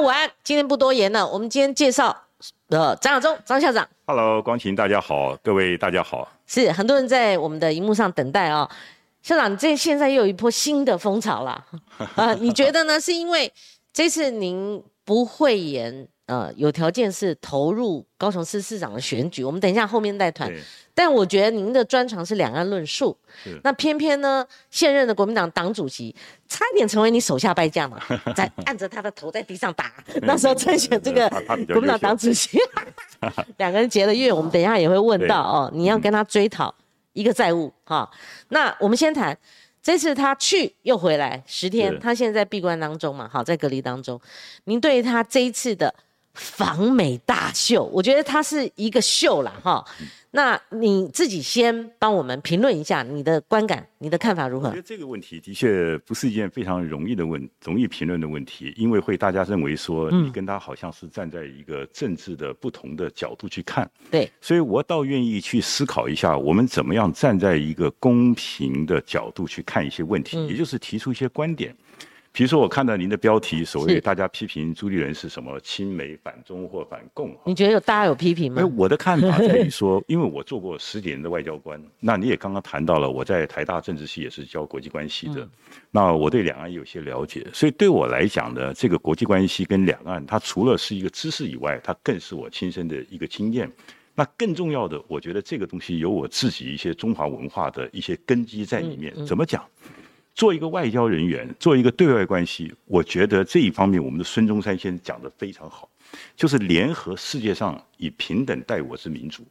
午安，今天不多言了，我们今天介绍呃张亚中张校长。Hello，光晴，大家好，各位大家好。是很多人在我们的荧幕上等待哦，校长，这现在又有一波新的风潮了，啊，你觉得呢？是因为这次您不会言，呃，有条件是投入高雄市市长的选举，我们等一下后面带团。但我觉得您的专长是两岸论述，那偏偏呢，现任的国民党党主席差一点成为你手下败将嘛，在按着他的头在地上打。那时候参选这个国民党党主席，两个人结了怨，我们等一下也会问到哦，你要跟他追讨一个债务哈。那我们先谈。这次他去又回来十天，他现在在闭关当中嘛，好，在隔离当中。您对于他这一次的访美大秀，我觉得它是一个秀啦，哈。那你自己先帮我们评论一下你的观感，你的看法如何我觉？得这个问题的确不是一件非常容易的问，容易评论的问题，因为会大家认为说嗯你跟他好像是站在一个政治的不同的角度去看，对，所以我倒愿意去思考一下，我们怎么样站在一个公平的角度去看一些问题，嗯也就是提出一些观点。比如说，我看到您的标题，所谓大家批评朱立伦是什么亲美、反中或反共，你觉得有大家有批评哎，吗？我的看法在于说，因为我做过十几年的外交官，那你也刚刚谈到了，我在台大政治系也是教国际关系的，那我对两岸有些了解，所以对我来讲呢，这个国际关系跟两岸，它除了是一个知识以外，它更是我亲身的一个经验。那更重要的，我觉得这个东西有我自己一些中华文化的一些根基在里面。怎么讲？做一个外交人员，做一个对外关系，我觉得这一方面，我们的孙中山先生讲的非常好，就是联合世界上以平等待我之民族，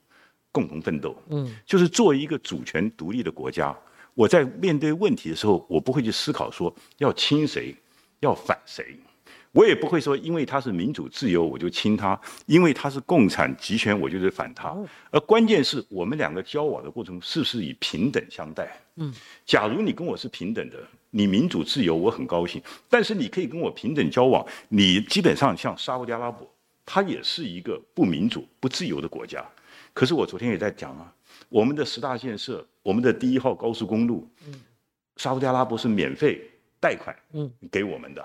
共同奋斗。嗯，就是作为一个主权独立的国家，我在面对问题的时候，我不会去思考说要亲谁，要反谁。我也不会说，因为他是民主自由，我就亲他；因为他是共产集权，我就是反他。而关键是我们两个交往的过程是不是以平等相待？嗯，假如你跟我是平等的，你民主自由，我很高兴。但是你可以跟我平等交往，你基本上像沙特阿拉伯，它也是一个不民主、不自由的国家。可是我昨天也在讲啊，我们的十大建设，我们的第一号高速公路，嗯沙特阿拉伯是免费贷款，嗯，给我们的。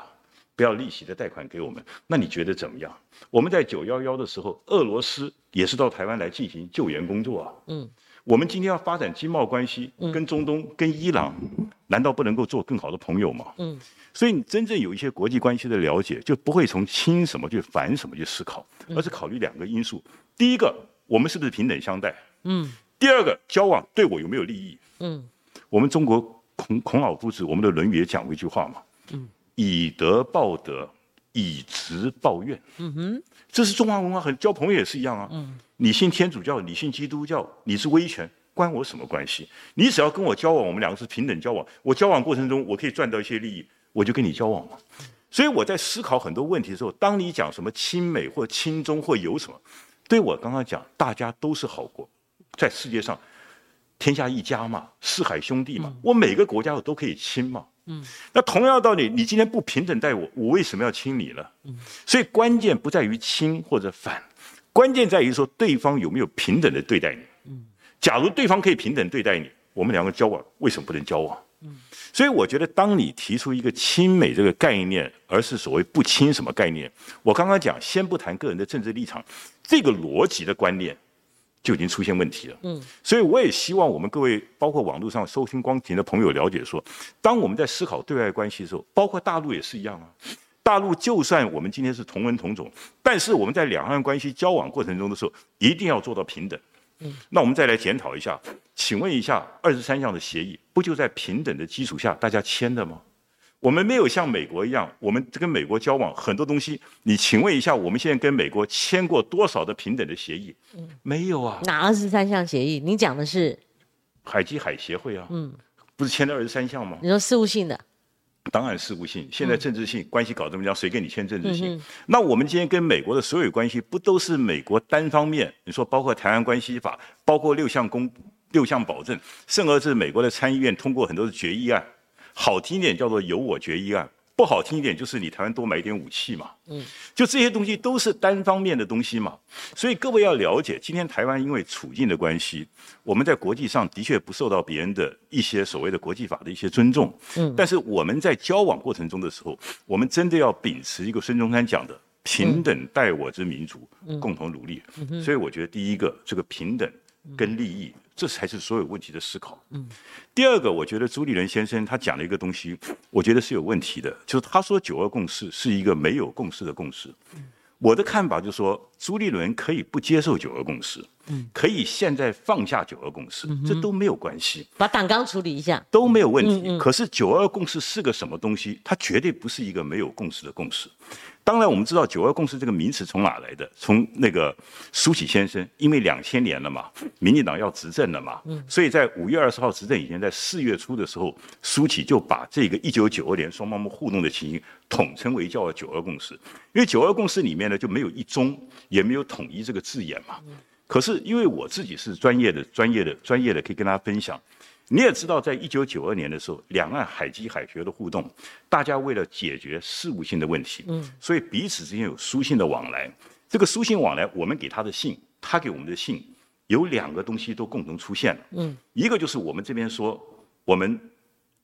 不要利息的贷款给我们，那你觉得怎么样？我们在九幺幺的时候，俄罗斯也是到台湾来进行救援工作啊。嗯，我们今天要发展经贸关系，跟中东、跟伊朗，难道不能够做更好的朋友吗？嗯，所以你真正有一些国际关系的了解，就不会从亲什么去反什么去思考，而是考虑两个因素：第一个，我们是不是平等相待？嗯第二个，交往对我有没有利益？嗯我们中国孔孔老夫子，我们的《论语》也讲过一句话嘛，以德报德，以直报怨。嗯哼，这是中华文化，很交朋友也是一样啊。嗯，你信天主教，你信基督教，你是威权，关我什么关系？你只要跟我交往，我们两个是平等交往，我交往过程中我可以赚到一些利益，我就跟你交往嘛。所以我在思考很多问题的时候，当你讲什么亲美或亲中或有什么，对我刚刚讲，大家都是好国，在世界上天下一家嘛，四海兄弟嘛，我每个国家我都可以亲嘛。嗯，那同样的道理，你今天不平等待我，我为什么要亲你呢？嗯，所以关键不在于亲或者反，关键在于说对方有没有平等的对待你。嗯，假如对方可以平等对待你，我们两个交往为什么不能交往？嗯，所以我觉得，当你提出一个亲美这个概念，而是所谓不亲什么概念，我刚刚讲，先不谈个人的政治立场，这个逻辑的观念就已经出现问题了。嗯，所以我也希望我们各位，包括网络上收听光庭的朋友了解说，当我们在思考对外关系的时候，包括大陆也是一样啊。大陆就算我们今天是同文同种，但是我们在两岸关系交往过程中的时候，一定要做到平等。嗯，那我们再来检讨一下，请问一下，二十三项的协议不就在平等的基础下大家签的吗？我们没有像美国一样，我们跟美国交往很多东西，你请问一下，我们现在跟美国签过多少的平等的协议？没有啊。哪二十三项协议？你讲的是海基海协会啊，嗯，不是签了二十三项吗？你说事务性的，当然事务性，现在政治性、关系搞这么僵，谁跟你签政治性？那我们今天跟美国的所有关系，不都是美国单方面？你说包括台湾关系法，包括六项公六项保证，甚而是美国的参议院通过很多的决议案，好听一点叫做由我决议案，不好听一点就是你台湾多买一点武器嘛。嗯，就这些东西都是单方面的东西嘛。所以各位要了解，今天台湾因为处境的关系，我们在国际上的确不受到别人的一些所谓的国际法的一些尊重。嗯，但是我们在交往过程中的时候，我们真的要秉持一个孙中山讲的平等待我之民族，共同努力。所以我觉得第一个，这个平等跟利益，这才是所有问题的思考。第二个，我觉得朱立伦先生他讲了一个东西，我觉得是有问题的，就是他说九二共识是一个没有共识的共识。我的看法就是说，朱立伦可以不接受九二共识，可以现在放下九二共识，这都没有关系，把党纲处理一下都没有问题。可是九二共识是个什么东西？它绝对不是一个没有共识的共识。当然，我们知道“九二共识”这个名词从哪来的？从那个苏启先生，因为两千年了嘛，民进党要执政了嘛，所以在五月二十号执政以前，在四月初的时候，苏启就把这个一九九二年双方互动的情形统称为叫“九二共识”。因为“九二共识”里面呢就没有一中，也没有统一这个字眼嘛。可是因为我自己是专业的、专业的、专业的，可以跟大家分享。你也知道，在一九九二年的时候，两岸海基海学的互动，大家为了解决事务性的问题，嗯，所以彼此之间有书信的往来。这个书信往来，我们给他的信，他给我们的信，有两个东西都共同出现了，嗯，一个就是我们这边说我们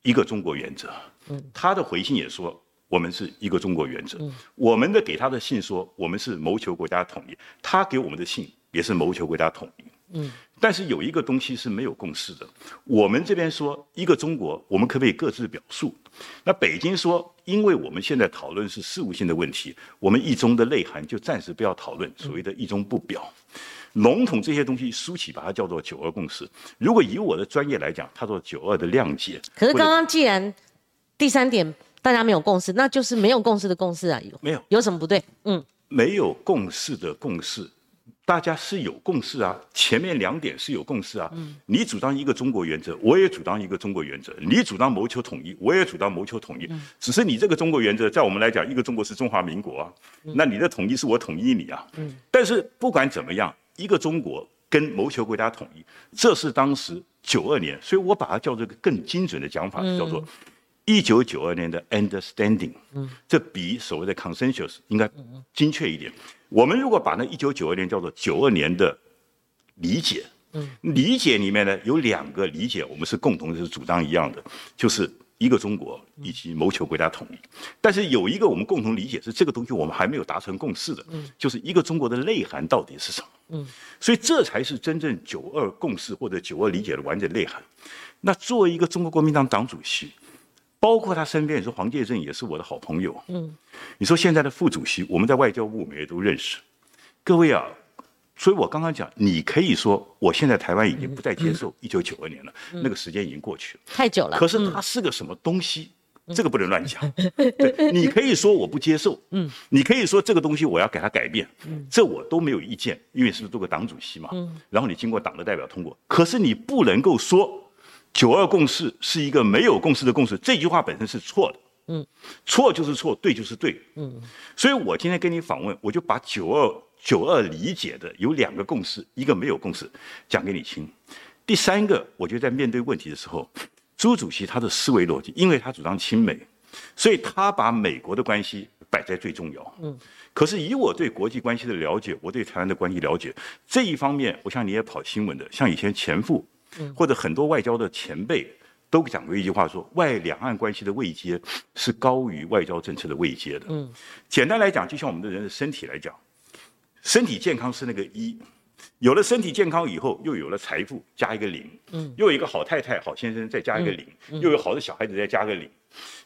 一个中国原则，嗯，他的回信也说我们是一个中国原则，嗯，我们的给他的信说我们是谋求国家统一，他给我们的信也是谋求国家统一，嗯。但是有一个东西是没有共识的。我们这边说一个中国，我们可不可以各自表述？那北京说，因为我们现在讨论是事务性的问题，我们一中的内涵就暂时不要讨论，所谓的一中不表。笼统这些东西，苏起把它叫做九二共识。如果以我的专业来讲，它做九二的谅解。可是刚刚既然第三点大家没有共识，那就是没有共识的共识啊，有没有？有什么不对？嗯，没有共识的共识。大家是有共识啊，前面两点是有共识啊。嗯，你主张一个中国原则，我也主张一个中国原则。你主张谋求统一，我也主张谋求统一。嗯，只是你这个中国原则，在我们来讲，一个中国是中华民国啊。那你的统一是我统一你啊。嗯，但是不管怎么样，一个中国跟谋求国家统一，这是当时九二年，所以我把它叫做个更精准的讲法，叫做一九九二年的 understanding。这比所谓的 consensus 应该精确一点。我们如果把那一九九二年叫做九二年的理解，理解里面呢有两个理解，我们是共同是主张一样的，就是一个中国以及谋求国家统一。但是有一个我们共同理解是这个东西我们还没有达成共识的，就是一个中国的内涵到底是什么，所以这才是真正九二共识或者九二理解的完整内涵。那作为一个中国国民党党主席。包括他身边，你说黄介正也是我的好朋友。嗯，你说现在的副主席，我们在外交部我们也都认识。各位啊，所以我刚刚讲，你可以说，我现在台湾已经不再接受一九九二年了，那个时间已经过去了，太久了。可是它是个什么东西？这个不能乱讲。对，你可以说我不接受，嗯，你可以说这个东西我要给它改变，嗯，这我都没有意见，因为是做个党主席嘛，嗯，然后你经过党的代表通过，可是你不能够说。九二共识是一个没有共识的共识，这句话本身是错的。嗯，错就是错，对就是对。嗯，所以我今天跟你访问，我就把九二九二理解的有两个共识，一个没有共识，讲给你听。第三个，我觉得在面对问题的时候，朱主席他的思维逻辑，因为他主张亲美，所以他把美国的关系摆在最重要。嗯，可是以我对国际关系的了解，我对台湾的关系了解，这一方面，我想你也跑新闻的，像以前前副。或者很多外交的前辈都讲过一句话，说外两岸关系的位阶是高于外交政策的位阶的。嗯，简单来讲，就像我们的人的身体来讲，身体健康是那个一，有了身体健康以后，又有了财富，加一个零。嗯，又有一个好太太、好先生，再加一个零，又有好的小孩子，再加个零。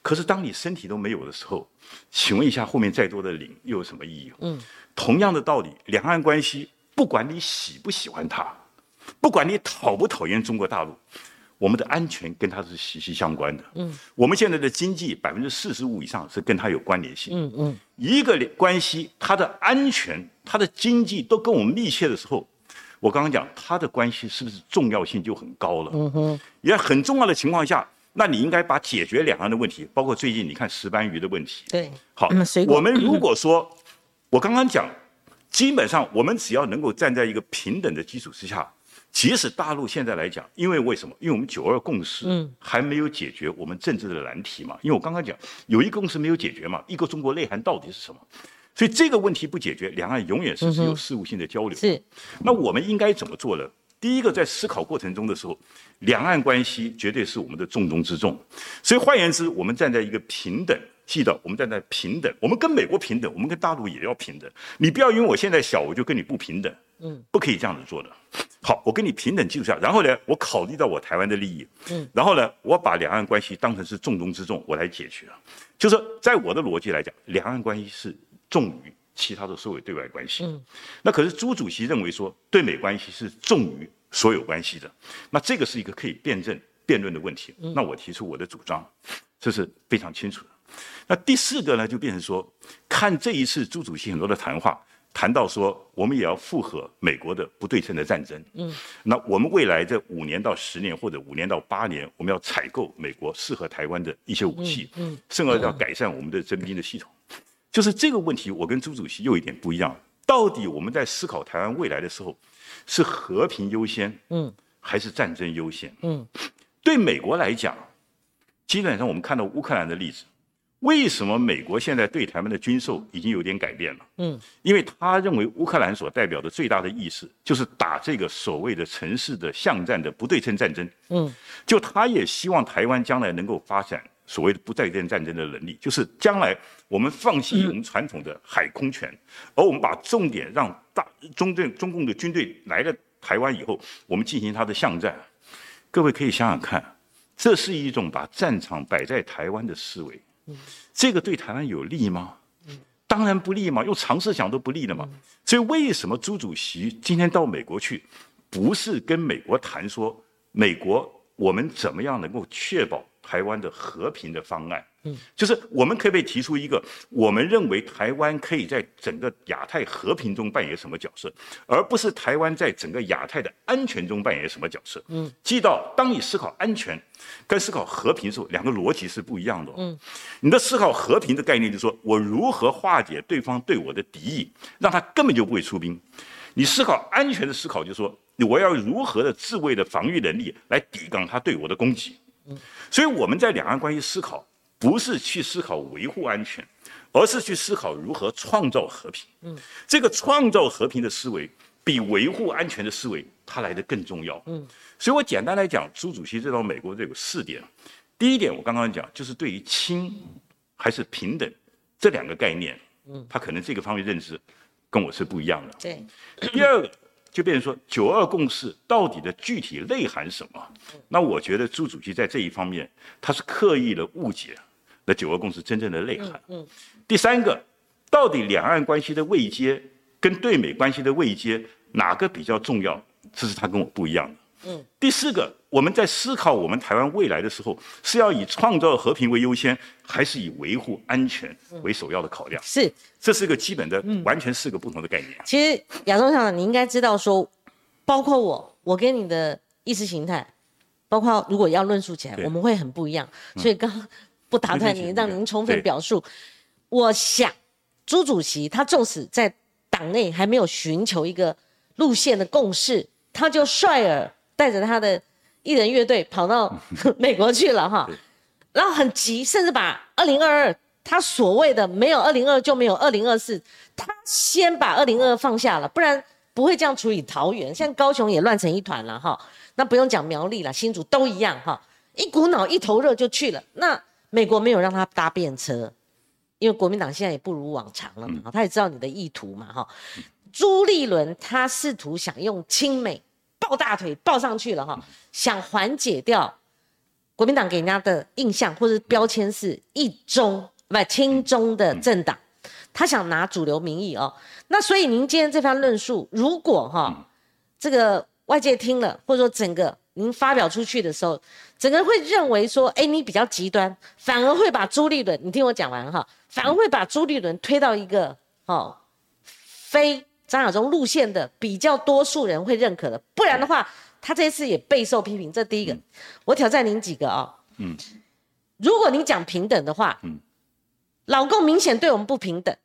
可是当你身体都没有的时候，请问一下，后面再多的零又有什么意义？嗯，同样的道理，两岸关系，不管你喜不喜欢它。不管你讨不讨厌中国大陆，我们的安全跟它是息息相关的。嗯，我们现在的经济百分之四十五以上是跟它有关联性。嗯嗯，一个关系，它的安全、它的经济都跟我们密切的时候，我刚刚讲它的关系是不是重要性就很高了？嗯哼，也很重要的情况下，那你应该把解决两岸的问题，包括最近你看石斑鱼的问题。对，好，我们如果说，我刚刚讲，基本上我们只要能够站在一个平等的基础之下。即使大陆现在来讲，因为为什么？因为我们九二共识还没有解决我们政治的难题嘛。因为我刚刚讲有一个共识没有解决嘛，一个中国内涵到底是什么？所以这个问题不解决，两岸永远是只有事务性的交流。是。那我们应该怎么做呢？第一个，在思考过程中的时候，两岸关系绝对是我们的重中之重。所以换言之，我们站在一个平等记得我们站在平等，我们跟美国平等，我们跟大陆也要平等。你不要因为我现在小，我就跟你不平等，嗯，不可以这样子做的。好，我跟你平等基础下，然后呢，我考虑到我台湾的利益，嗯，然后呢，我把两岸关系当成是重中之重，我来解决。就是在我的逻辑来讲，两岸关系是重于其他的所有对外关系。嗯，那可是朱主席认为说，对美关系是重于所有关系的。那这个是一个可以辩证辩论的问题。那我提出我的主张，这是非常清楚的。那第四个呢，就变成说，看这一次朱主席很多的谈话。谈到说，我们也要复合美国的不对称的战争。嗯，那我们未来这五年到十年，或者五年到八年，我们要采购美国适合台湾的一些武器，嗯，甚而要改善我们的征兵的系统。就是这个问题，我跟朱主席又一点不一样。到底我们在思考台湾未来的时候，是和平优先，嗯，还是战争优先？嗯，对美国来讲，基本上我们看到乌克兰的例子。为什么美国现在对台湾的军售已经有点改变了？嗯，因为他认为乌克兰所代表的最大的意思就是打这个所谓的城市的巷战的不对称战争。嗯，就他也希望台湾将来能够发展所谓的不对称战争的能力，就是将来我们放弃我们传统的海空权，而我们把重点让大中正中共的军队来了台湾以后，我们进行他的巷战。各位可以想想看，这是一种把战场摆在台湾的思维。这个对台湾有利吗？当然不利嘛，用常识想都不利的嘛。所以为什么朱主席今天到美国去，不是跟美国谈说美国我们怎么样能够确保台湾的和平的方案？嗯，就是我们可不可以提出一个，我们认为台湾可以在整个亚太和平中扮演什么角色，而不是台湾在整个亚太的安全中扮演什么角色？嗯，记到当你思考安全跟思考和平的时候，两个逻辑是不一样的。嗯，你的思考和平的概念就是说我如何化解对方对我的敌意，让他根本就不会出兵；你思考安全的思考就是说我要如何的自卫的防御能力来抵抗他对我的攻击。嗯，所以我们在两岸关系思考。不是去思考维护安全，而是去思考如何创造和平。嗯，这个创造和平的思维比维护安全的思维它来的更重要。嗯，所以我简单来讲，朱主席这到美国这有四点。第一点，我刚刚讲就是对于亲还是平等这两个概念，嗯，他可能这个方面认知跟我是不一样的。对。第二个就变成说九二共识到底的具体内涵什么？那我觉得朱主席在这一方面他是刻意的误解。那九二共识真正的内涵。嗯，第三个，到底两岸关系的位阶跟对美关系的位阶哪个比较重要？这是他跟我不一样的。嗯，第四个，我们在思考我们台湾未来的时候，是要以创造和平为优先，还是以维护安全为首要的考量？是，这是一个基本的，完全四个不同的概念。其实亚中校长，你应该知道说，包括我，我跟你的意识形态，包括如果要论述起来，我们会很不一样。所以刚。不打断您，让您充分表述。我想，朱主席他纵使在党内还没有寻求一个路线的共识，他就率尔带着他的艺人乐队跑到 美国去了哈，然后很急，甚至把二零二二他所谓的没有二零二就没有二零二四，他先把二零二放下了，不然不会这样处理桃园，像高雄也乱成一团了哈。那不用讲苗栗了，新竹都一样哈，一股脑一头热就去了那。美国没有让他搭便车，因为国民党现在也不如往常了嘛，他也知道你的意图嘛，哈。朱立伦他试图想用亲美抱大腿抱上去了哈，想缓解掉国民党给人家的印象或者标签是一中不亲中的政党，他想拿主流民意哦。那所以您今天这番论述，如果哈这个外界听了，或者说整个。您发表出去的时候，整个人会认为说，哎，你比较极端，反而会把朱立伦，你听我讲完哈，反而会把朱立伦推到一个哦，非张亚中路线的比较多数人会认可的，不然的话，他这次也备受批评。这第一个，我挑战您几个啊，嗯，如果您讲平等的话，嗯，老共明显对我们不平等，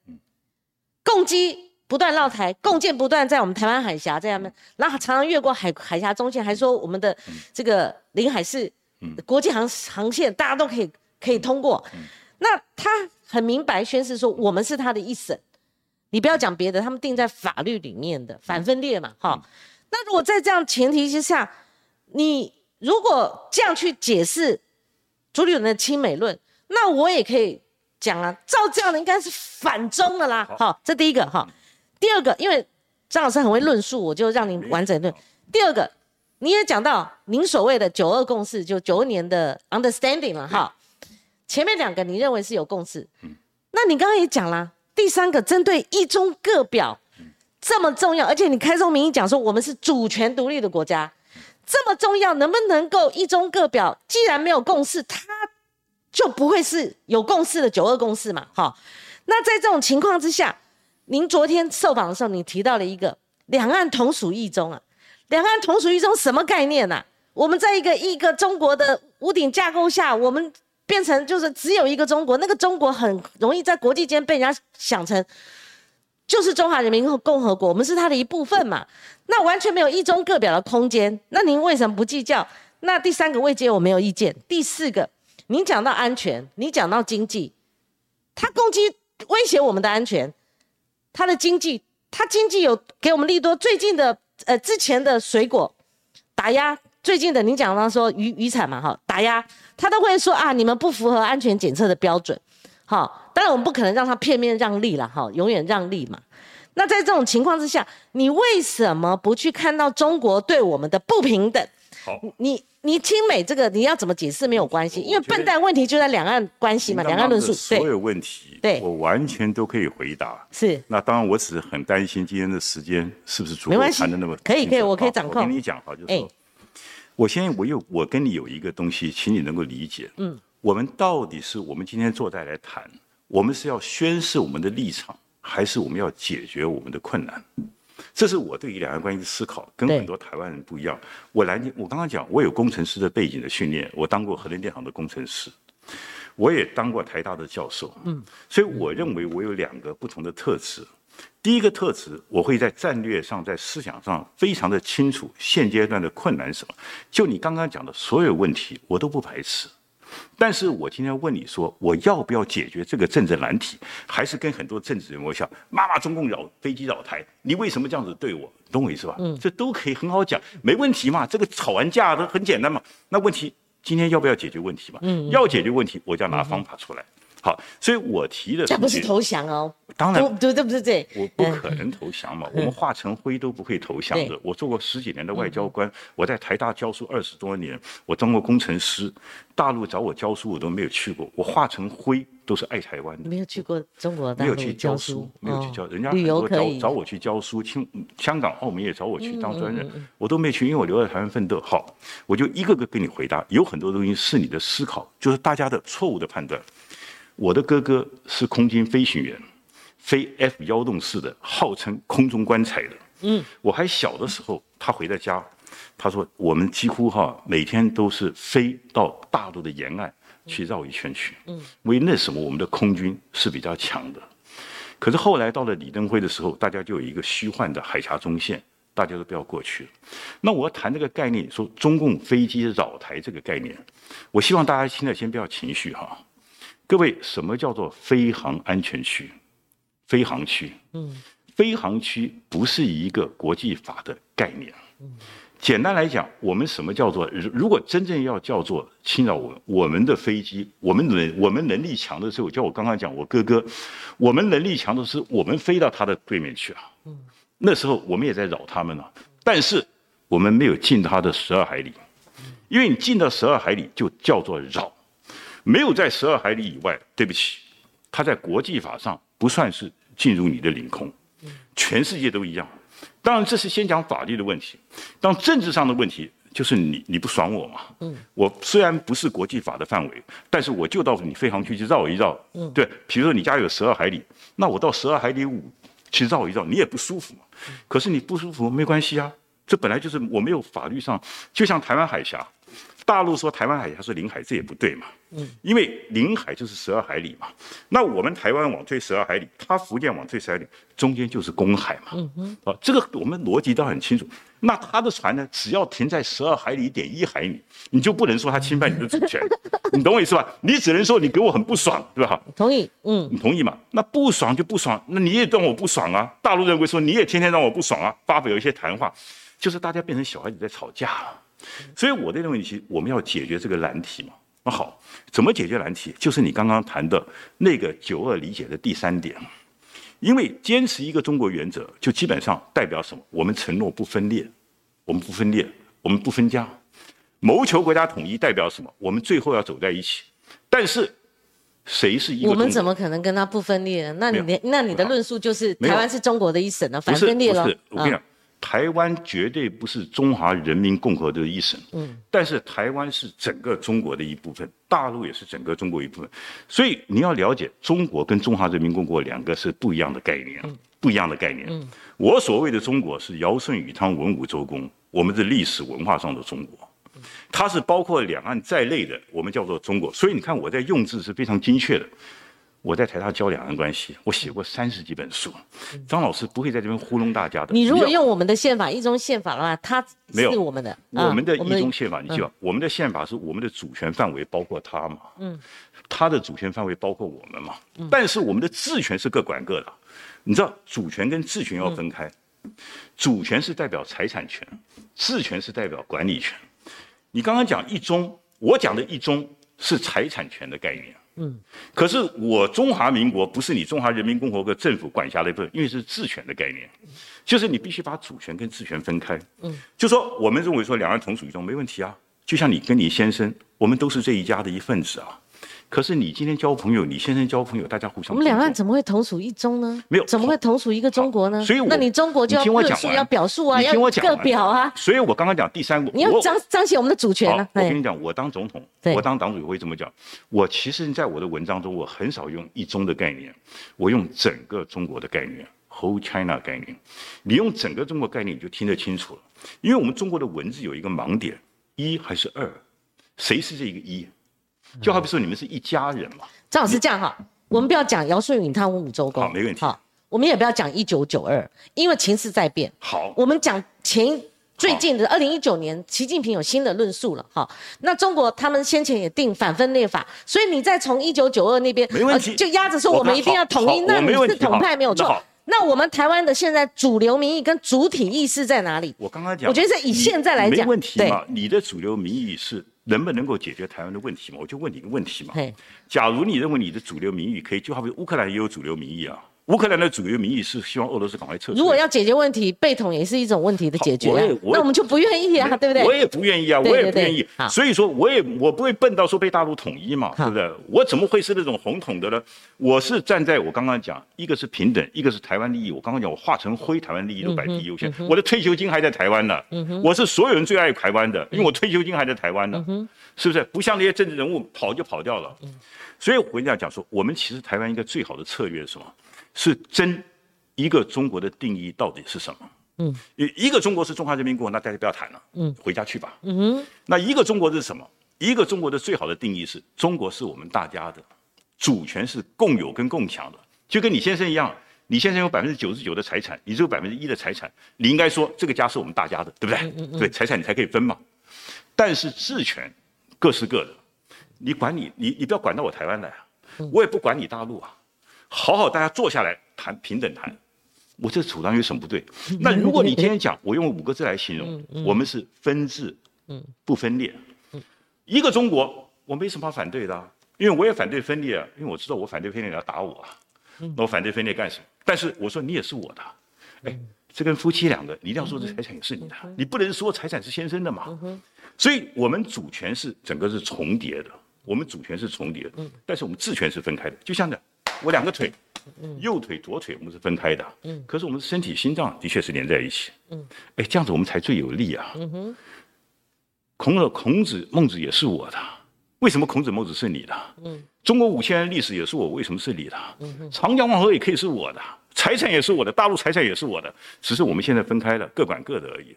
共击。不断绕台，共建不断在我们台湾海峡这样的，然后常常越过海海峡中线，还说我们的这个领海是国际航航线，大家都可以可以通过。那他很明白宣誓说，我们是他的一省，你不要讲别的，他们定在法律里面的反分裂嘛，哈。那如果在这样前提之下，你如果这样去解释朱立伦的亲美论，那我也可以讲啊，照这样的应该是反中的啦。好，这第一个哈。第二个，因为张老师很会论述，我就让您完整论。第二个，你也讲到您所谓的九二共识，就九二年的 understanding 了哈。前面两个你认为是有共识，嗯那你刚刚也讲啦，第三个针对一中各表这么重要，而且你开宗明义讲说我们是主权独立的国家，这么重要，能不能够一中各表？既然没有共识，它就不会是有共识的九二共识嘛？哈，那在这种情况之下，您昨天受访的时候，你提到了一个两岸同属一中啊，两岸同属一中什么概念呢？我们在一个一个中国的屋顶架构下，我们。变成就是只有一个中国，那个中国很容易在国际间被人家想成就是中华人民共和国，我们是它的一部分嘛？那完全没有一中各表的空间。那您为什么不计较？那第三个未接我没有意见。第四个，您讲到安全，你讲到经济，他攻击威胁我们的安全，他的经济，他经济有给我们利多。最近的呃之前的水果打压，最近的您讲到说渔渔产嘛哈打压。他都会说啊，你们不符合安全检测的标准，好，当然我们不可能让他片面让利了，哈，永远让利嘛。那在这种情况之下，你为什么不去看到中国对我们的不平等？好，你你亲美这个你要怎么解释没有关系，因为笨蛋问题就在两岸关系嘛，两岸论述，所有问题，对，我完全都可以回答。是，那当然我只是很担心今天的时间是不是足够谈的那么可以可以，我可以掌控。我跟你讲哈，就是说。我先，我有我跟你有一个东西，请你能够理解。嗯，我们到底是我们今天坐在来谈，我们是要宣示我们的立场，还是我们要解决我们的困难？这是我对于两岸关系的思考，跟很多台湾人不一样。我来，我刚刚讲，我有工程师的背景的训练，我当过核能电厂的工程师，我也当过台大的教授。嗯，所以我认为我有两个不同的特质。第一个特质，我会在战略上、在思想上非常的清楚，现阶段的困难什么。就你刚刚讲的所有问题，我都不排斥。但是我今天问你说，我要不要解决这个政治难题？还是跟很多政治人物像骂骂中共扰飞机扰台，你为什么这样子对我？懂我意思吧？嗯，这都可以很好讲，没问题嘛。这个吵完架都很简单嘛。那问题今天要不要解决问题嘛？嗯，要解决问题，我就要拿方法出来。好，所以我提的这不是投降哦，当然不对不是这，我不可能投降嘛，我们化成灰都不会投降的。我做过十几年的外交官，我在台大教书二十多年，我当过工程师，大陆找我教书我都没有去过，我化成灰都是爱台湾的。没有去过中国，没有去教书，没有去教，人家旅游找找我去教书，清香港、澳门也找我去当专人，我都没去，因为我留在台湾奋斗。好，我就一个个跟你回答，有很多东西是你的思考，就是大家的错误的判断。我的哥哥是空军飞行员，飞 F 幺洞四的，号称空中棺材的。嗯，我还小的时候，他回到家，他说我们几乎哈每天都是飞到大陆的沿岸去绕一圈去。嗯，因为那时候我们的空军是比较强的。可是后来到了李登辉的时候，大家就有一个虚幻的海峡中线，大家都不要过去了。那我要谈这个概念，说中共飞机扰台这个概念，我希望大家现在先不要情绪哈。各位，什么叫做飞航安全区？飞航区，嗯，飞航区不是一个国际法的概念。嗯，简单来讲，我们什么叫做？如果真正要叫做侵扰我们，我们的飞机，我们能我们能力强的时候，叫我刚刚讲，我哥哥，我们能力强的是我们飞到他的对面去啊。嗯，那时候我们也在扰他们呢，但是我们没有进他的十二海里，因为你进到十二海里就叫做扰。没有在十二海里以外，对不起，它在国际法上不算是进入你的领空，全世界都一样。当然，这是先讲法律的问题。当政治上的问题，就是你你不爽我嘛？嗯，我虽然不是国际法的范围，但是我就到你飞航区去绕一绕。嗯，对，比如说你家有十二海里，那我到十二海里五去绕一绕，你也不舒服嘛。可是你不舒服没关系啊，这本来就是我没有法律上，就像台湾海峡。大陆说台湾海峡是领海，这也不对嘛。嗯，因为领海就是十二海里嘛。那我们台湾往退十二海里，他福建往退十二海里，中间就是公海嘛。嗯哼，啊，这个我们逻辑都很清楚。那他的船呢，只要停在十二海里点一海里，你就不能说他侵犯你的主权。你懂我意思吧？你只能说你给我很不爽，对吧？同意，嗯，你同意嘛？那不爽就不爽，那你也让我不爽啊。大陆认为说你也天天让我不爽啊，发表一些谈话，就是大家变成小孩子在吵架了。所以我的认为，其实我们要解决这个难题嘛。那好，怎么解决难题？就是你刚刚谈的那个九二理解的第三点，因为坚持一个中国原则，就基本上代表什么？我们承诺不分裂，我们不分裂，我们不分家，谋求国家统一代表什么？我们最后要走在一起。但是谁是一个？我们怎么可能跟他不分裂？那你那你的论述就是台湾是中国的一省呢？反分裂了？不是，我跟你讲。台湾绝对不是中华人民共和国的一省，嗯，但是台湾是整个中国的一部分，大陆也是整个中国一部分，所以你要了解中国跟中华人民共和国两个是不一样的概念，不一样的概念。嗯，我所谓的中国是尧舜禹汤文武周公，我们的历史文化上的中国，它是包括两岸在内的，我们叫做中国。所以你看我在用字是非常精确的。我在台大教两岸关系，我写过三十几本书。张老师不会在这边糊弄大家的。你如果用我们的宪法一中宪法的话，它没有我们的。我们的一中宪法，你记得，我们的宪法是我们的主权范围包括他嘛？嗯。他的主权范围包括我们嘛？嗯。但是我们的治权是各管各的，你知道主权跟治权要分开。主权是代表财产权，治权是代表管理权。你刚刚讲一中，我讲的一中是财产权的概念。嗯，可是我中华民国不是你中华人民共和国政府管辖的一部分，因为是治权的概念，就是你必须把主权跟治权分开。嗯，就说我们认为说两岸同属一中没问题啊，就像你跟你先生，我们都是这一家的一份子啊。可是你今天交朋友，你先生交朋友，大家互相。我们两岸怎么会同属一中呢？没有，怎么会同属一个中国呢？所以，那你中国就要论述、要表述啊，要各表啊。所以我刚刚讲第三，你要彰彰显我们的主权呢。我跟你讲，我当总统，我当党主席会这么讲。我其实在我的文章中，我很少用一中的概念，我用整个中国的概念，whole China 概念。你用整个中国概念，你就听得清楚了。因为我们中国的文字有一个盲点，一还是二？谁是这个一？就好比说你们是一家人嘛。张老师这样哈，我们不要讲尧舜禹汤文武周公，好，没问题。好，我们也不要讲一九九二，因为情势在变。好，我们讲前最近的二零一九年，习近平有新的论述了。哈，那中国他们先前也定反分裂法，所以你再从一九九二那边，没问题，就压着说我们一定要统一，那你是统派没有错。那我们台湾的现在主流民意跟主体意识在哪里？我刚刚讲，我觉得是以现在来讲，没问题嘛。你的主流民意是。能不能够解决台湾的问题嘛？我就问你一个问题嘛。假如你认为你的主流民意可以，就好比乌克兰也有主流民意啊。乌克兰的主流民意是希望俄罗斯赶快撤。如果要解决问题，被统也是一种问题的解决。那我们就不愿意啊，对不对？我也不愿意啊，我也不愿意。所以说，我也我不会笨到说被大陆统一嘛，对不对？我怎么会是那种红统的呢？我是站在我刚刚讲，一个是平等，一个是台湾利益。我刚刚讲，我化成灰，台湾利益都摆第一优先。我的退休金还在台湾呢，我是所有人最爱台湾的，因为我退休金还在台湾呢，是不是？不像那些政治人物跑就跑掉了。所以我跟大家讲说，我们其实台湾一个最好的策略是什么？是真。一个中国的定义到底是什么？嗯，一个中国是中华人民共和国，那大家不要谈了，嗯，回家去吧。嗯哼，那一个中国是什么？一个中国的最好的定义是中国是我们大家的，主权是共有跟共享的，就跟你先生一样，你先生有百分之九十九的财产，你只有百分之一的财产，你应该说这个家是我们大家的，对不对？嗯嗯对，财产你才可以分嘛。但是治权各是各的，你管你你你不要管到我台湾来啊，我也不管你大陆啊，好好大家坐下来谈平等谈。我这主张有什么不对？那如果你今天讲，我用五个字来形容，我们是分治，不分裂，一个中国，我没什么反对的，因为我也反对分裂啊，因为我知道我反对分裂你要打我啊，那我反对分裂干什么？但是我说你也是我的，哎，这跟夫妻两个，你一定要说这财产也是你的，你不能说财产是先生的嘛，所以我们主权是整个是重叠的，我们主权是重叠的，但是我们治权是分开的，就像这我两个腿。右腿、左腿我们是分开的，嗯，可是我们身体、心脏的确是连在一起，嗯，哎，这样子我们才最有力啊。嗯哼，孔了孔子、孟子也是我的，为什么孔子、孟子是你的？嗯，中国五千年历史也是我，为什么是你的？嗯长江黄河也可以是我的，财产也是我的，大陆财产也是我的，只是我们现在分开了，各管各的而已。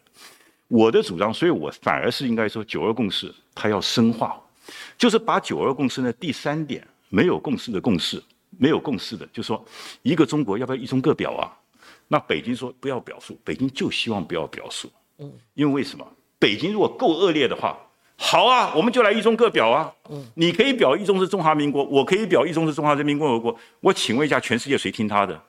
我的主张，所以我反而是应该说九二共识，它要深化，就是把九二共识的第三点没有共识的共识。没有共识的，就说一个中国要不要一中各表啊？那北京说不要表述，北京就希望不要表述。嗯，因为为什么？北京如果够恶劣的话，好啊，我们就来一中各表啊。嗯，你可以表一中是中华民国，我可以表一中是中华人民共和国。我请问一下，全世界谁听他的？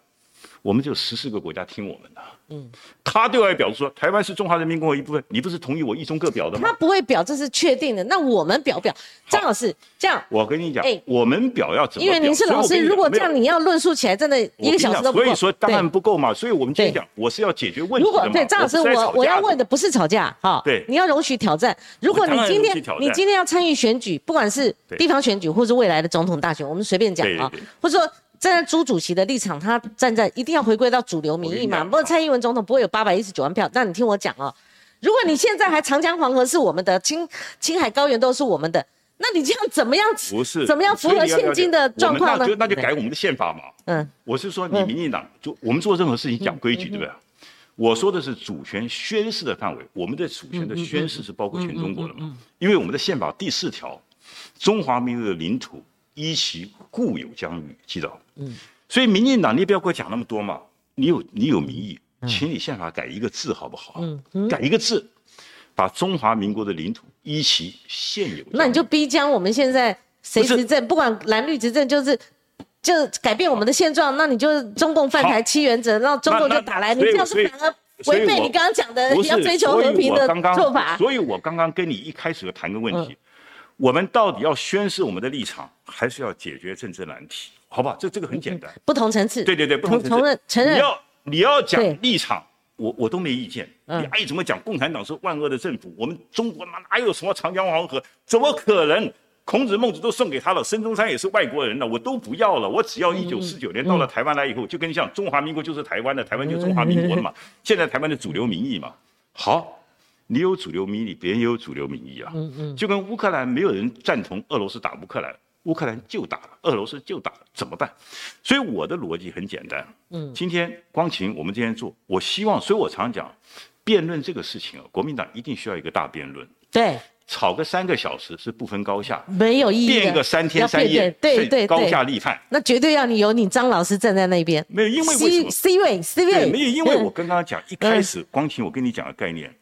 我们就十四个国家听我们的。嗯，他对外表示说台湾是中华人民共和国一部分，你不是同意我一中各表的吗？他不会表，这是确定的。那我们表表，张老师这样，我跟你讲，哎我们表要怎么？因为您是老师，如果这样你要论述起来，真的一个小时都不够。所以说当然不够嘛。所以我们今天讲，我是要解决问题的。如果对张老师，我我要问的不是吵架哈，对你要容许挑战。如果你今天你今天要参与选举，不管是地方选举或是未来的总统大选，我们随便讲啊或者说站在朱主席的立场，他站在一定要回归到主流民意嘛。不过蔡英文总统不会有八百一十九万票，那你听我讲哦。如果你现在还长江黄河是我们的，青青海高原都是我们的，那你这样怎么样？不是怎么样符合现今的状况呢那就那就改我们的宪法嘛。嗯，我是说，你民进党就我们做任何事情讲规矩，对不对？我说的是主权宣誓的范围，我们的主权的宣誓是包括全中国的嘛？因为我们的宪法第四条，中华民国的领土依其固有疆域，记得？嗯，所以民进党你不要给我讲那么多嘛，你有你有民意，请你宪法改一个字好不好？嗯，改一个字，把中华民国的领土依其现有，那你就逼将我们现在谁执政，不管蓝绿执政，就是就改变我们的现状，那你就中共犯台七原则，然后中共就打来，你这样是反而违背你刚刚讲的你要追求和平的做法。所以我刚刚跟你一开始就谈个问题，我们到底要宣示我们的立场，还是要解决政治难题？好不好，这这个很简单。不同层次，对对对，不同层次承认你要你要讲立场，我我都没意见。嗯你爱怎么讲，共产党是万恶的政府，我们中国哪哪有什么长江黄河？怎么可能？孔子、孟子都送给他了，孙中山也是外国人了，我都不要了，我只要一九四九年到了台湾来以后，就跟像中华民国就是台湾的，台湾就是中华民国的嘛。现在台湾的主流民意嘛，好，你有主流民意，别人也有主流民意啊。嗯嗯，就跟乌克兰没有人赞同俄罗斯打乌克兰，乌克兰就打了，俄罗斯就打了，怎么办？所以我的逻辑很简单。嗯，今天光晴我们今天做，我希望，所以我常讲，辩论这个事情啊，国民党一定需要一个大辩论，对，吵个三个小时是不分高下，没有意义的。辩个三天三夜是高对对高下立判。那绝对要你有你张老师站在那边。没有，因为为什 C 么？C 位 C 位，没有，因为嗯我刚刚讲一开始，光晴我跟你讲的概念，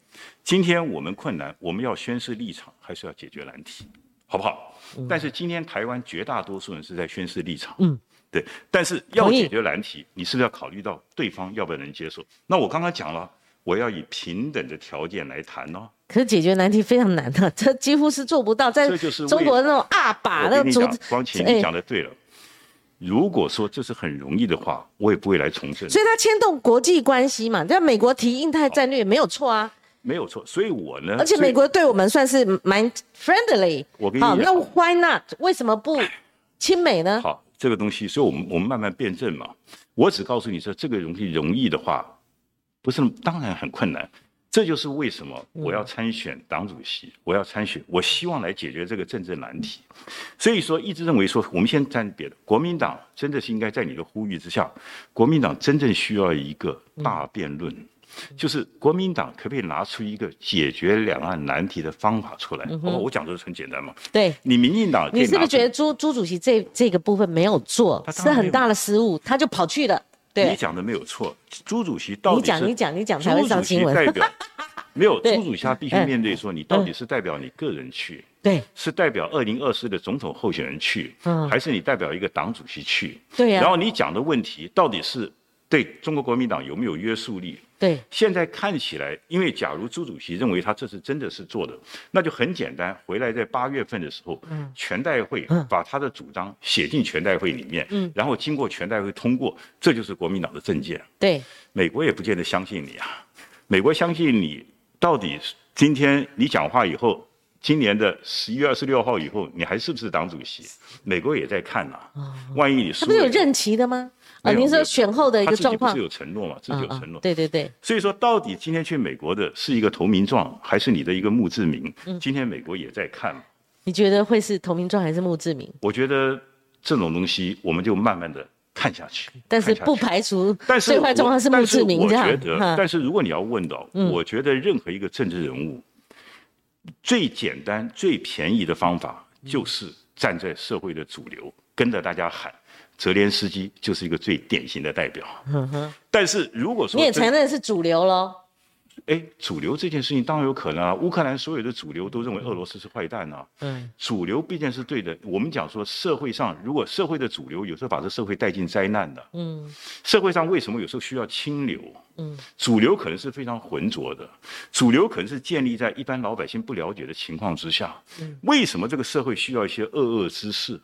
今天我们困难，我们要宣示立场，还是要解决难题，好不好？但是今天台湾绝大多数人是在宣示立场，嗯，对。但是要解决难题，你是不是要考虑到对方要不要能接受？那我刚刚讲了，我要以平等的条件来谈呢、可是解决难题非常难的，这几乎是做不到。在是中国那种二把我跟你讲那种光晴，哎你讲的对了。如果说这是很容易的话，我也不会来从政。所以它牵动国际关系嘛。在美国提印太战略没有错啊，没有错，所以我呢，而且美国对我们算是蛮 friendly。好，我跟你讲那 why not？为什么不 亲美呢？好，这个东西，所以我们我们慢慢辩证嘛。我只告诉你说，这个容易容易的话，不是当然很困难。这就是为什么我要参选党主席，我要参选，我希望来解决这个政治难题。所以说，一直认为说，我们先站别的，国民党真的是应该在你的呼吁之下，国民党真正需要一个大辩论。就是国民党可不可以拿出一个解决两岸难题的方法出来？哦，我讲的是很简单嘛。对。你民进党你是不是觉得朱朱主席这这个部分没有做，是很大的失误，他就跑去了？对你，讲的没有错，朱主席到底你讲是你讲你讲才会上新闻代表 没有朱主席他必须嗯面对说，你到底是代表你个人去，对是代表二零二四的总统候选人去，嗯还是你代表一个党主席去？对呀然后你讲的问题到底是对中国国民党有没有约束力？对，现在看起来，因为假如朱主席认为他这是真的是做的，那就很简单，回来在八月份的时候，嗯。全代会把他的主张写进全代会里面，嗯。然后经过全代会通过，这就是国民党的政见。对，美国也不见得相信你啊，美国相信你到底今天你讲话以后，今年的十一月二十六号以后，你还是不是党主席？美国也在看呐、万一你输了，他不是有任期的吗？啊，您说选后的一个状况是，有承诺嘛？自己有承诺。对对对，所以说，到底今天去美国的是一个投名状，还是你的一个墓志铭？嗯今天美国也在看。你觉得会是投名状还是墓志铭？我觉得这种东西，我们就慢慢的看下去。但是不排除但是最坏状况是墓志铭我觉得，但是如果你要问到，嗯我觉得任何一个政治人物，最简单、最便宜的方法就是站在社会的主流，跟着大家喊。泽连斯基就是一个最典型的代表。但是如果说你也承认是主流喽？哎，主流这件事情当然有可能啊。乌克兰所有的主流都认为俄罗斯是坏蛋啊。嗯，主流毕竟是对的。我们讲说社会上，如果社会的主流有时候把这社会带进灾难的，嗯，社会上为什么有时候需要清流？嗯，主流可能是非常浑浊的，主流可能是建立在一般老百姓不了解的情况之下。嗯，为什么这个社会需要一些恶恶之事？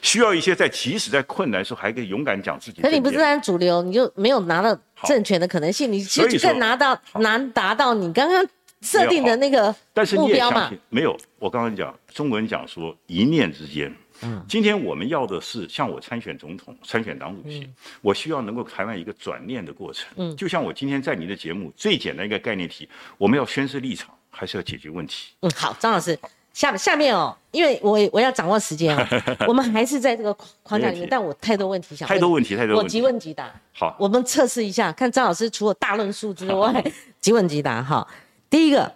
需要一些在即使在困难的时候还可以勇敢讲自己。可你不是按主流，你就没有拿到政权的可能性，你其实更拿到难达到你刚刚设定的那个目标嘛？没有，我刚刚讲中文讲说一念之间。嗯，今天我们要的是像我参选总统、参选党主席，我需要能够台湾一个转念的过程。嗯，就像我今天在你的节目最简单一个概念题，我们要宣示立场，还是要解决问题？嗯，好，张老师。下下面哦，因为我我要掌握时间哦，我们还是在这个框架里面，但我太多问题想太多问题太多问题，我即问即答。好，我们测试一下，看张老师除了 大论述之外，即问即答哈。第一个，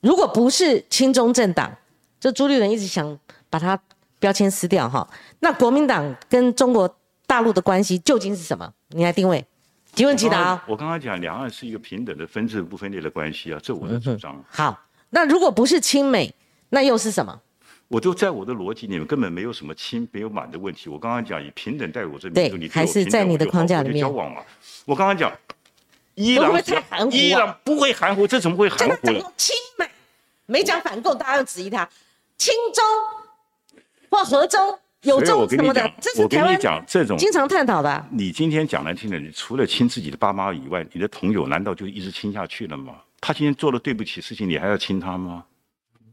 如果不是亲中政党，就朱立伦一直想把它标签撕掉哈，那国民党跟中国大陆的关系究竟是什么？你来定位，即问即答。我刚刚讲两岸是一个平等的分治不分裂的关系啊，这我的主张。好，那如果不是亲美？那又是什么？我就在我的逻辑里面根本没有什么亲没有满的问题。我刚刚讲以平等待我这边，对，还是在你的框架里面交往嘛？我刚刚讲，伊朗伊朗不会含糊，这怎么会含糊了？亲美没讲反共，大家要质疑他亲中或和中有中什么的，这是台湾讲这种经常探讨的。你今天讲难听的，你除了亲自己的爸妈以外，你的朋友难道就一直亲下去了吗？他今天做了对不起事情，你还要亲他吗？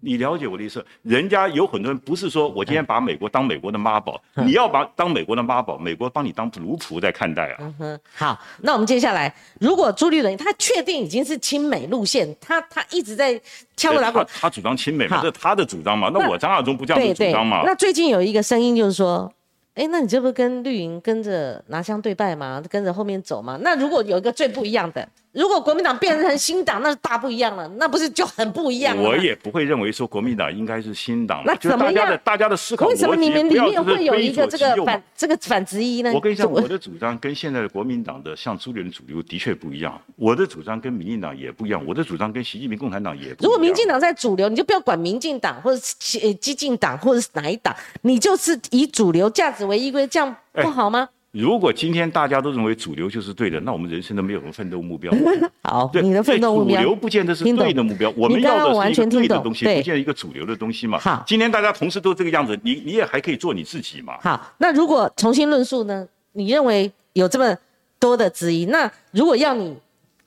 你了解我的意思？人家有很多人不是说我今天把美国当美国的妈宝，你要把当美国的妈宝，美国帮你当奴仆在看待啊。嗯哼，好，那我们接下来，如果朱立伦他确定已经是亲美路线，他他一直在敲锣打鼓，他主张亲美嘛，这是他的主张嘛？那我张亚中不这样主张嘛？那最近有一个声音就是说。哎，那你这不跟绿营跟着拿枪对拜吗？跟着后面走吗？那如果有一个最不一样的，如果国民党变成新党，那是大不一样了，那不是就很不一样我也不会认为说国民党应该是新党。那怎么样？大家的思考为什么你们里面会有一个这个反这个反之一呢？我跟你讲，我的主张跟现在的国民党的像朱立伦主流的确不一样。我的主张跟民进党也不一样。我的主张跟习近平共产党也不一样。如果民进党在主流，你就不要管民进党或者激激进党或者是哪一党，你就是以主流价值为依归，这样。不好吗？如果今天大家都认为主流就是对的，那我们人生都没有什么奋斗目标。好，对你的奋斗目标，主流不见得是对的目标。我们要的是一个对的东西，不见得一个主流的东西嘛。好，今天大家同时都这个样子，你你也还可以做你自己嘛。好，那如果重新论述呢？你认为有这么多的质疑，那如果要你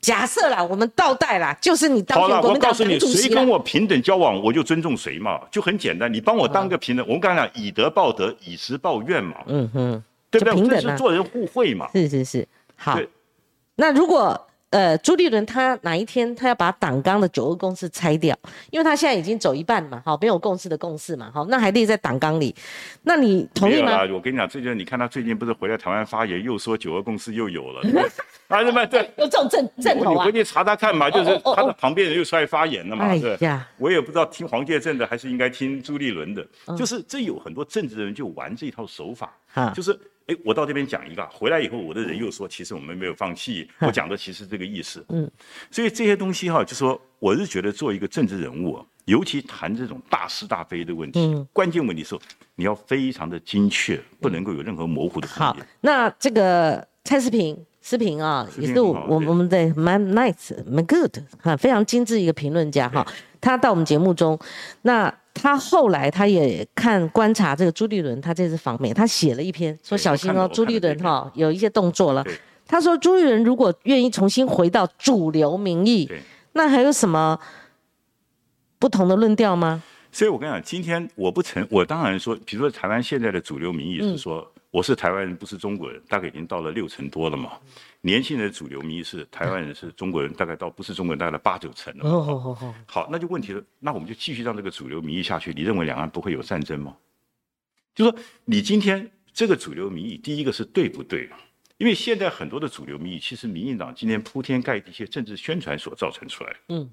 假设啦，我们倒带啦，就是你当选国民党主席谁跟我平等交往，我就尊重谁嘛，就很简单。你帮我当个平等，我们刚才讲以德报德，以实报怨嘛。嗯哼。对不对？这是做人互惠嘛。是是是，好。那如果呃朱立伦他哪一天他要把党纲的九二共识拆掉，因为他现在已经走一半嘛，好，没有共识的共识嘛，好，那还列在党纲里，那你同意吗？我跟你讲，最近你看他最近不是回来台湾发言，又说九二共识又有了，啊什么对？有这种正正头啊？你回去查查看嘛，就是他的旁边人又出来发言了嘛，对我也不知道听黄介正的还是应该听朱立伦的，就是这有很多政治人就玩这套手法，就是。哎，我到这边讲一个，回来以后我的人又说，其实我们没有放弃。我讲的其实这个意思。嗯，所以这些东西哈，就说我是觉得做一个政治人物，尤其谈这种大是大非的问题，关键问题时候，你要非常的精确，不能够有任何模糊的空间。好，那这个蔡思平，思平啊，也是我我们的蛮 nice 蛮 good 哈，非常精致一个评论家哈，他到我们节目中，那。他后来他也看观察这个朱立伦，他这次访美，他写了一篇说小心哦，朱立伦哈有一些动作了。他说朱立伦如果愿意重新回到主流民意，那还有什么不同的论调吗？所以我跟你讲，今天我不承，我当然说，比如说台湾现在的主流民意是说。我是台湾人，不是中国人，大概已经到了六成多了嘛。年轻人的主流民意是台湾人是中国人，大概到不是中国人，大概八九成了。好好，那就问题了，那我们就继续让这个主流民意下去。你认为两岸不会有战争吗？就说你今天这个主流民意，第一个是对不对？因为现在很多的主流民意，其实民进党今天铺天盖地一些政治宣传所造成出来的。嗯，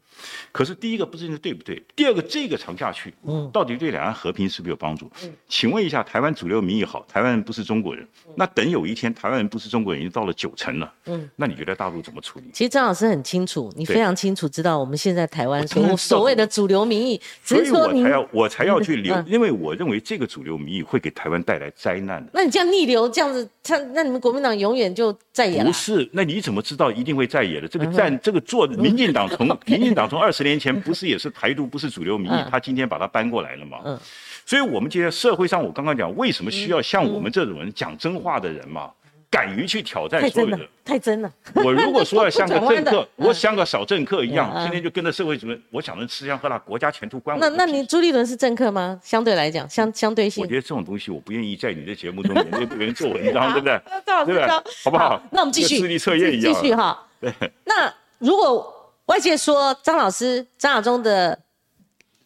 可是第一个不知道对不对，第二个这个长下去，嗯，到底对两岸和平是不是有帮助？嗯，请问一下，台湾主流民意好，台湾人不是中国人，那等有一天台湾人不是中国人已经到了九成了，嗯，那你觉得大陆怎么处理？其实张老师很清楚，你非常清楚知道我们现在台湾所所谓的主流民意，所以我才要我才要去留，因为我认为这个主流民意会给台湾带来灾难的。那你这样逆流这样子，他那你们国民党永远就在。不是，那你怎么知道一定会在野的？这个站，这个做民进党从 民进党从二十年前不是也是台独，不是主流民意，他今天把它搬过来了嘛？嗯，所以我们今天社会上，我刚刚讲，为什么需要像我们这种人讲真话的人嘛？敢于去挑战所有的，太真了。我如果说要像个 政客，我像个小政客一样，今天就跟着社会主义，我想着吃香喝辣，国家前途关我。那那你朱立伦是政客吗？相对来讲，相相对性。我觉得这种东西，我不愿意在你的节目中面对别人做文章，对不对？对不对？好不好？那我们继续。智力测验一样。继续哈。对。那如果外界说张老师张亚中的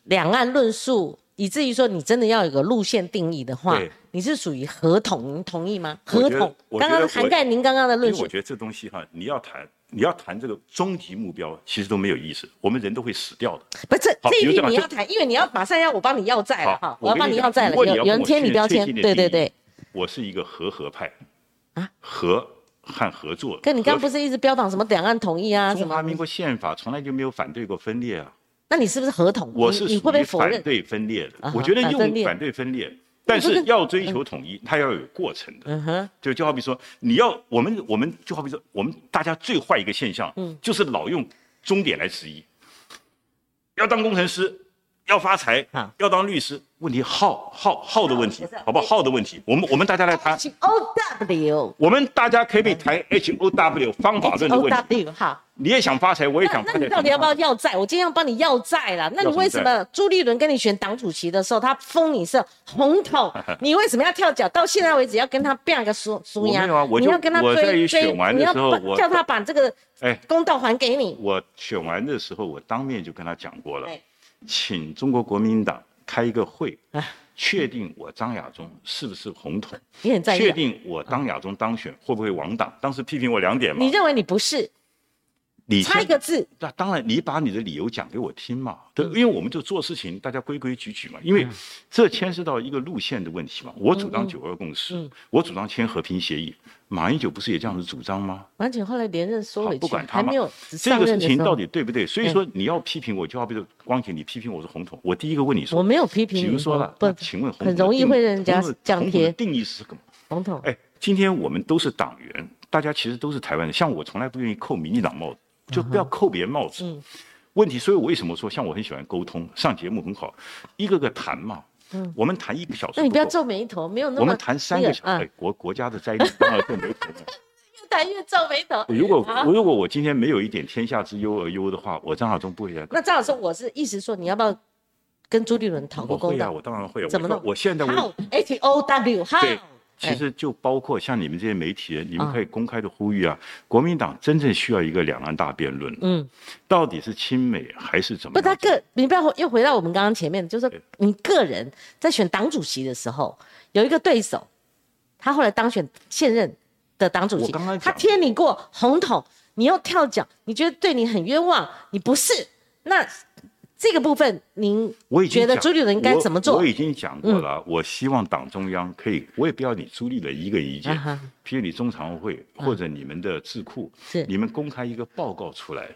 两岸论述，以至于说你真的要有个路线定义的话。你是属于合同，您同意吗？合同刚刚涵盖您刚刚的论述。我觉得这东西哈，你要谈，你要谈这个终极目标，其实都没有意思。我们人都会死掉的。不是这一批你要谈，因为你要马上要我帮你要债了哈，我要帮你要债了，有有人贴你标签，对对对。我是一个和合派啊，和和合作。跟你刚刚不是一直标榜什么两岸统一啊？中华民国宪法从来就没有反对过分裂啊。那你是不是合同？我是属于反对分裂的。我觉得用反对分裂。但是要追求统一，它要有过程的。嗯哼，就就好比说，你要我们我们就好比说，我们大家最坏一个现象，嗯，就是老用终点来质疑。要当工程师，要发财，要当律师，问题号号号的问题，好不好？号的问题，我们我们大家来谈。H O W。我们大家可以谈 H O W 方法论的问题。O W 好。你也想发财，我也想发财。那你到底要不要要债？我今天要帮你要债了。那你为什么朱立伦跟你选党主席的时候，他封你是红头？你为什么要跳脚？到现在为止要跟他变个输输赢？没有啊，我你要跟他追追，你要叫他把这个哎公道还给你。我选完的时候，我当面就跟他讲过了，请中国国民党开一个会，确定我张亚中是不是红统？你很在意。确定我张亚中当选会不会亡党？当时批评我两点嘛。你认为你不是？你差一个字，那当然，你把你的理由讲给我听嘛。对，因为我们就做事情，大家规规矩矩嘛。因为这牵涉到一个路线的问题嘛。我主张九二共识，我主张签和平协议。马英九不是也这样子主张吗？马英九后来连任收回去，还没有这个事情到底对不对？所以说你要批评我，就好比说光姐，你批评我是红统，我第一个问你说，我没有批评。比如说了，不，请问很容易会人家讲贴定义是什么？红统。哎，今天我们都是党员，大家其实都是台湾人。像我从来不愿意扣民进党帽子。就不要扣别人帽子。嗯，问题，所以我为什么说像我很喜欢沟通，上节目很好，一个个谈嘛。嗯，我们谈一个小时。那你不要皱眉头，没有那么。我们谈三个小时，国国家的灾难当然皱眉头。越谈越皱眉头。如果如果我今天没有一点天下之忧而忧的话，我张晓忠不会来。那张老师，我是意思说，你要不要跟朱立伦讨个公道？我当然会。怎么弄？我现在我 H O W 哈。其实就包括像你们这些媒体人，你们可以公开的呼吁啊，国民党真正需要一个两岸大辩论，嗯，到底是亲美还是怎么？不，他个，你不要又回到我们刚刚前面，就是你个人在选党主席的时候，有一个对手，他后来当选现任的党主席，他贴你过红统，你又跳脚，你觉得对你很冤枉，你不是那。这个部分，您觉得朱立伦应该怎么做？我已经讲过了，我希望党中央可以，我也不要你朱立伦一个意见，譬如你中常会或者你们的智库，你们公开一个报告出来，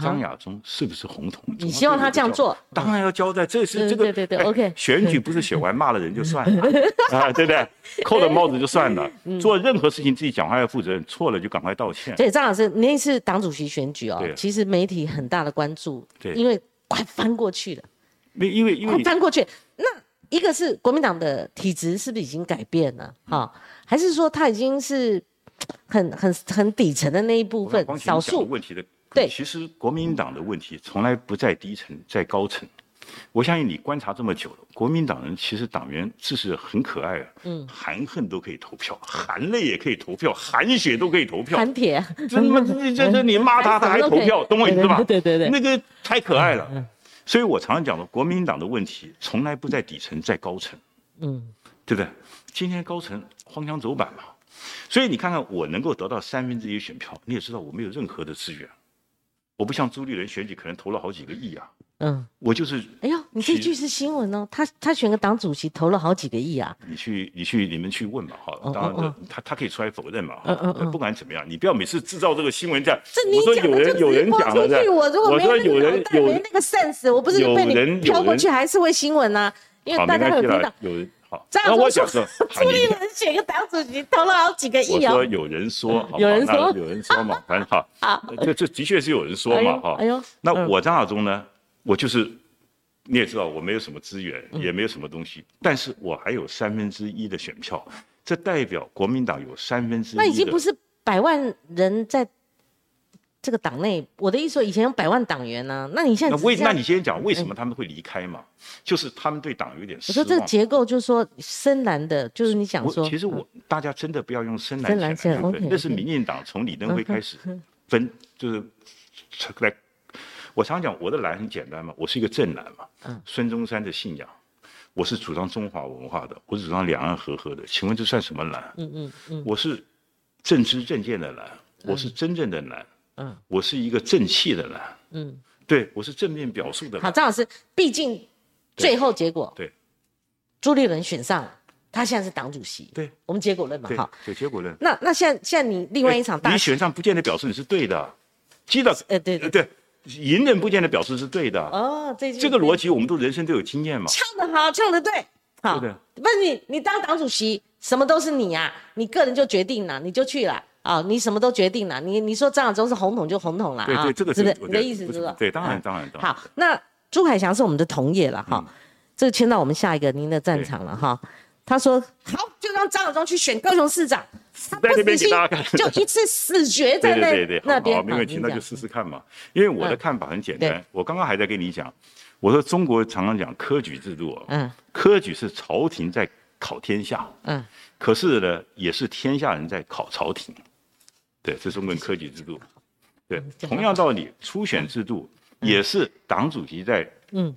张亚中是不是红统？你希望他这样做？当然要交代，这是这个对对对，OK。选举不是选完骂了人就算了 啊，对不对？扣了帽子就算了，做任何事情自己讲话要负责任，错了就赶快道歉。对，张老师，那次党主席选举哦，其实媒体很大的关注，对，因为。快翻过去了，没因为因为翻过去，那一个是国民党的体制是不是已经改变了？哈，还是说他已经是很很很底层的那一部分少数问题的？对，其实国民党的问题从来不在低层，在高层。我相信你观察这么久了，国民党人其实党员这是很可爱啊，嗯，含恨都可以投票，含泪也可以投票，含血都可以投票，含铁，这么这这你骂他他还投票，懂我意思吧？对对对，那个太可爱了。所以我常常讲的，国民党的问题从来不在底层，在高层，嗯，对不对？今天高层荒腔走板嘛，所以你看看我能够得到三分之一选票，你也知道我没有任何的资源，我不像朱立伦选举可能投了好几个亿啊。嗯，我就是。哎呦，你这句是新闻哦，他他选个党主席投了好几个亿啊。你去你去你们去问嘛，哈，当然他他可以出来否认嘛，嗯嗯嗯，不管怎么样，你不要每次制造这个新闻这样。我说有人有人讲了的，我说有人有人那个 sense，我不是被你飘过去还是会新闻呢？因为大家有听到有人好。那我讲说，朱立伦选个党主席投了好几个亿啊。我说有人说，有人说有人说嘛，反正好，这这的确是有人说嘛，哈。哎呦，那我张亚中呢，我就是。你也知道我没有什么资源，也没有什么东西，但是我还有三分之一的选票，这代表国民党有三分之一。那已经不是百万人在这个党内，我的意思说，以前有百万党员呢，那你现在那为那你先讲为什么他们会离开嘛？就是他们对党有点失望。我说这个结构就是说深蓝的，就是你想说，其实我大家真的不要用深蓝蓝来分，那是民进党从李登辉开始分，就是来。我常讲我的蓝很简单嘛，我是一个正蓝嘛。嗯。孙中山的信仰，我是主张中华文化的，我是主张两岸和合的。请问这算什么蓝？嗯嗯嗯。我是正知正见的蓝，我是真正的蓝。嗯。我是一个正气的人。嗯。对，我是正面表述的。好，张老师，毕竟最后结果，对，朱立伦选上了，他现在是党主席。对，我们结果论嘛，好。对，结果论。那那现在现在你另外一场大，你选上不见得表示你是对的，记得？呃，对对对。隐忍不见得表示是对的哦，这这个逻辑我们都人生都有经验嘛。唱得好，唱得对，好。不是你，你当党主席，什么都是你啊，你个人就决定了，你就去了啊，你什么都决定了，你你说张亚中是红统就红统了啊，对对，这个是不是？你的意思是不是？对，当然当然。好，那朱海翔是我们的同业了哈，这牵到我们下一个您的战场了哈。他说好，就让张亚中去选高雄市长。在那边给大家看，就一次死绝在那对对对，好，没问题，那就试试看嘛。因为我的看法很简单，我刚刚还在跟你讲，我说中国常常讲科举制度啊，嗯，科举是朝廷在考天下，嗯，可是呢，也是天下人在考朝廷，对，这是中国科举制度，对，同样道理，初选制度也是党主席在，嗯，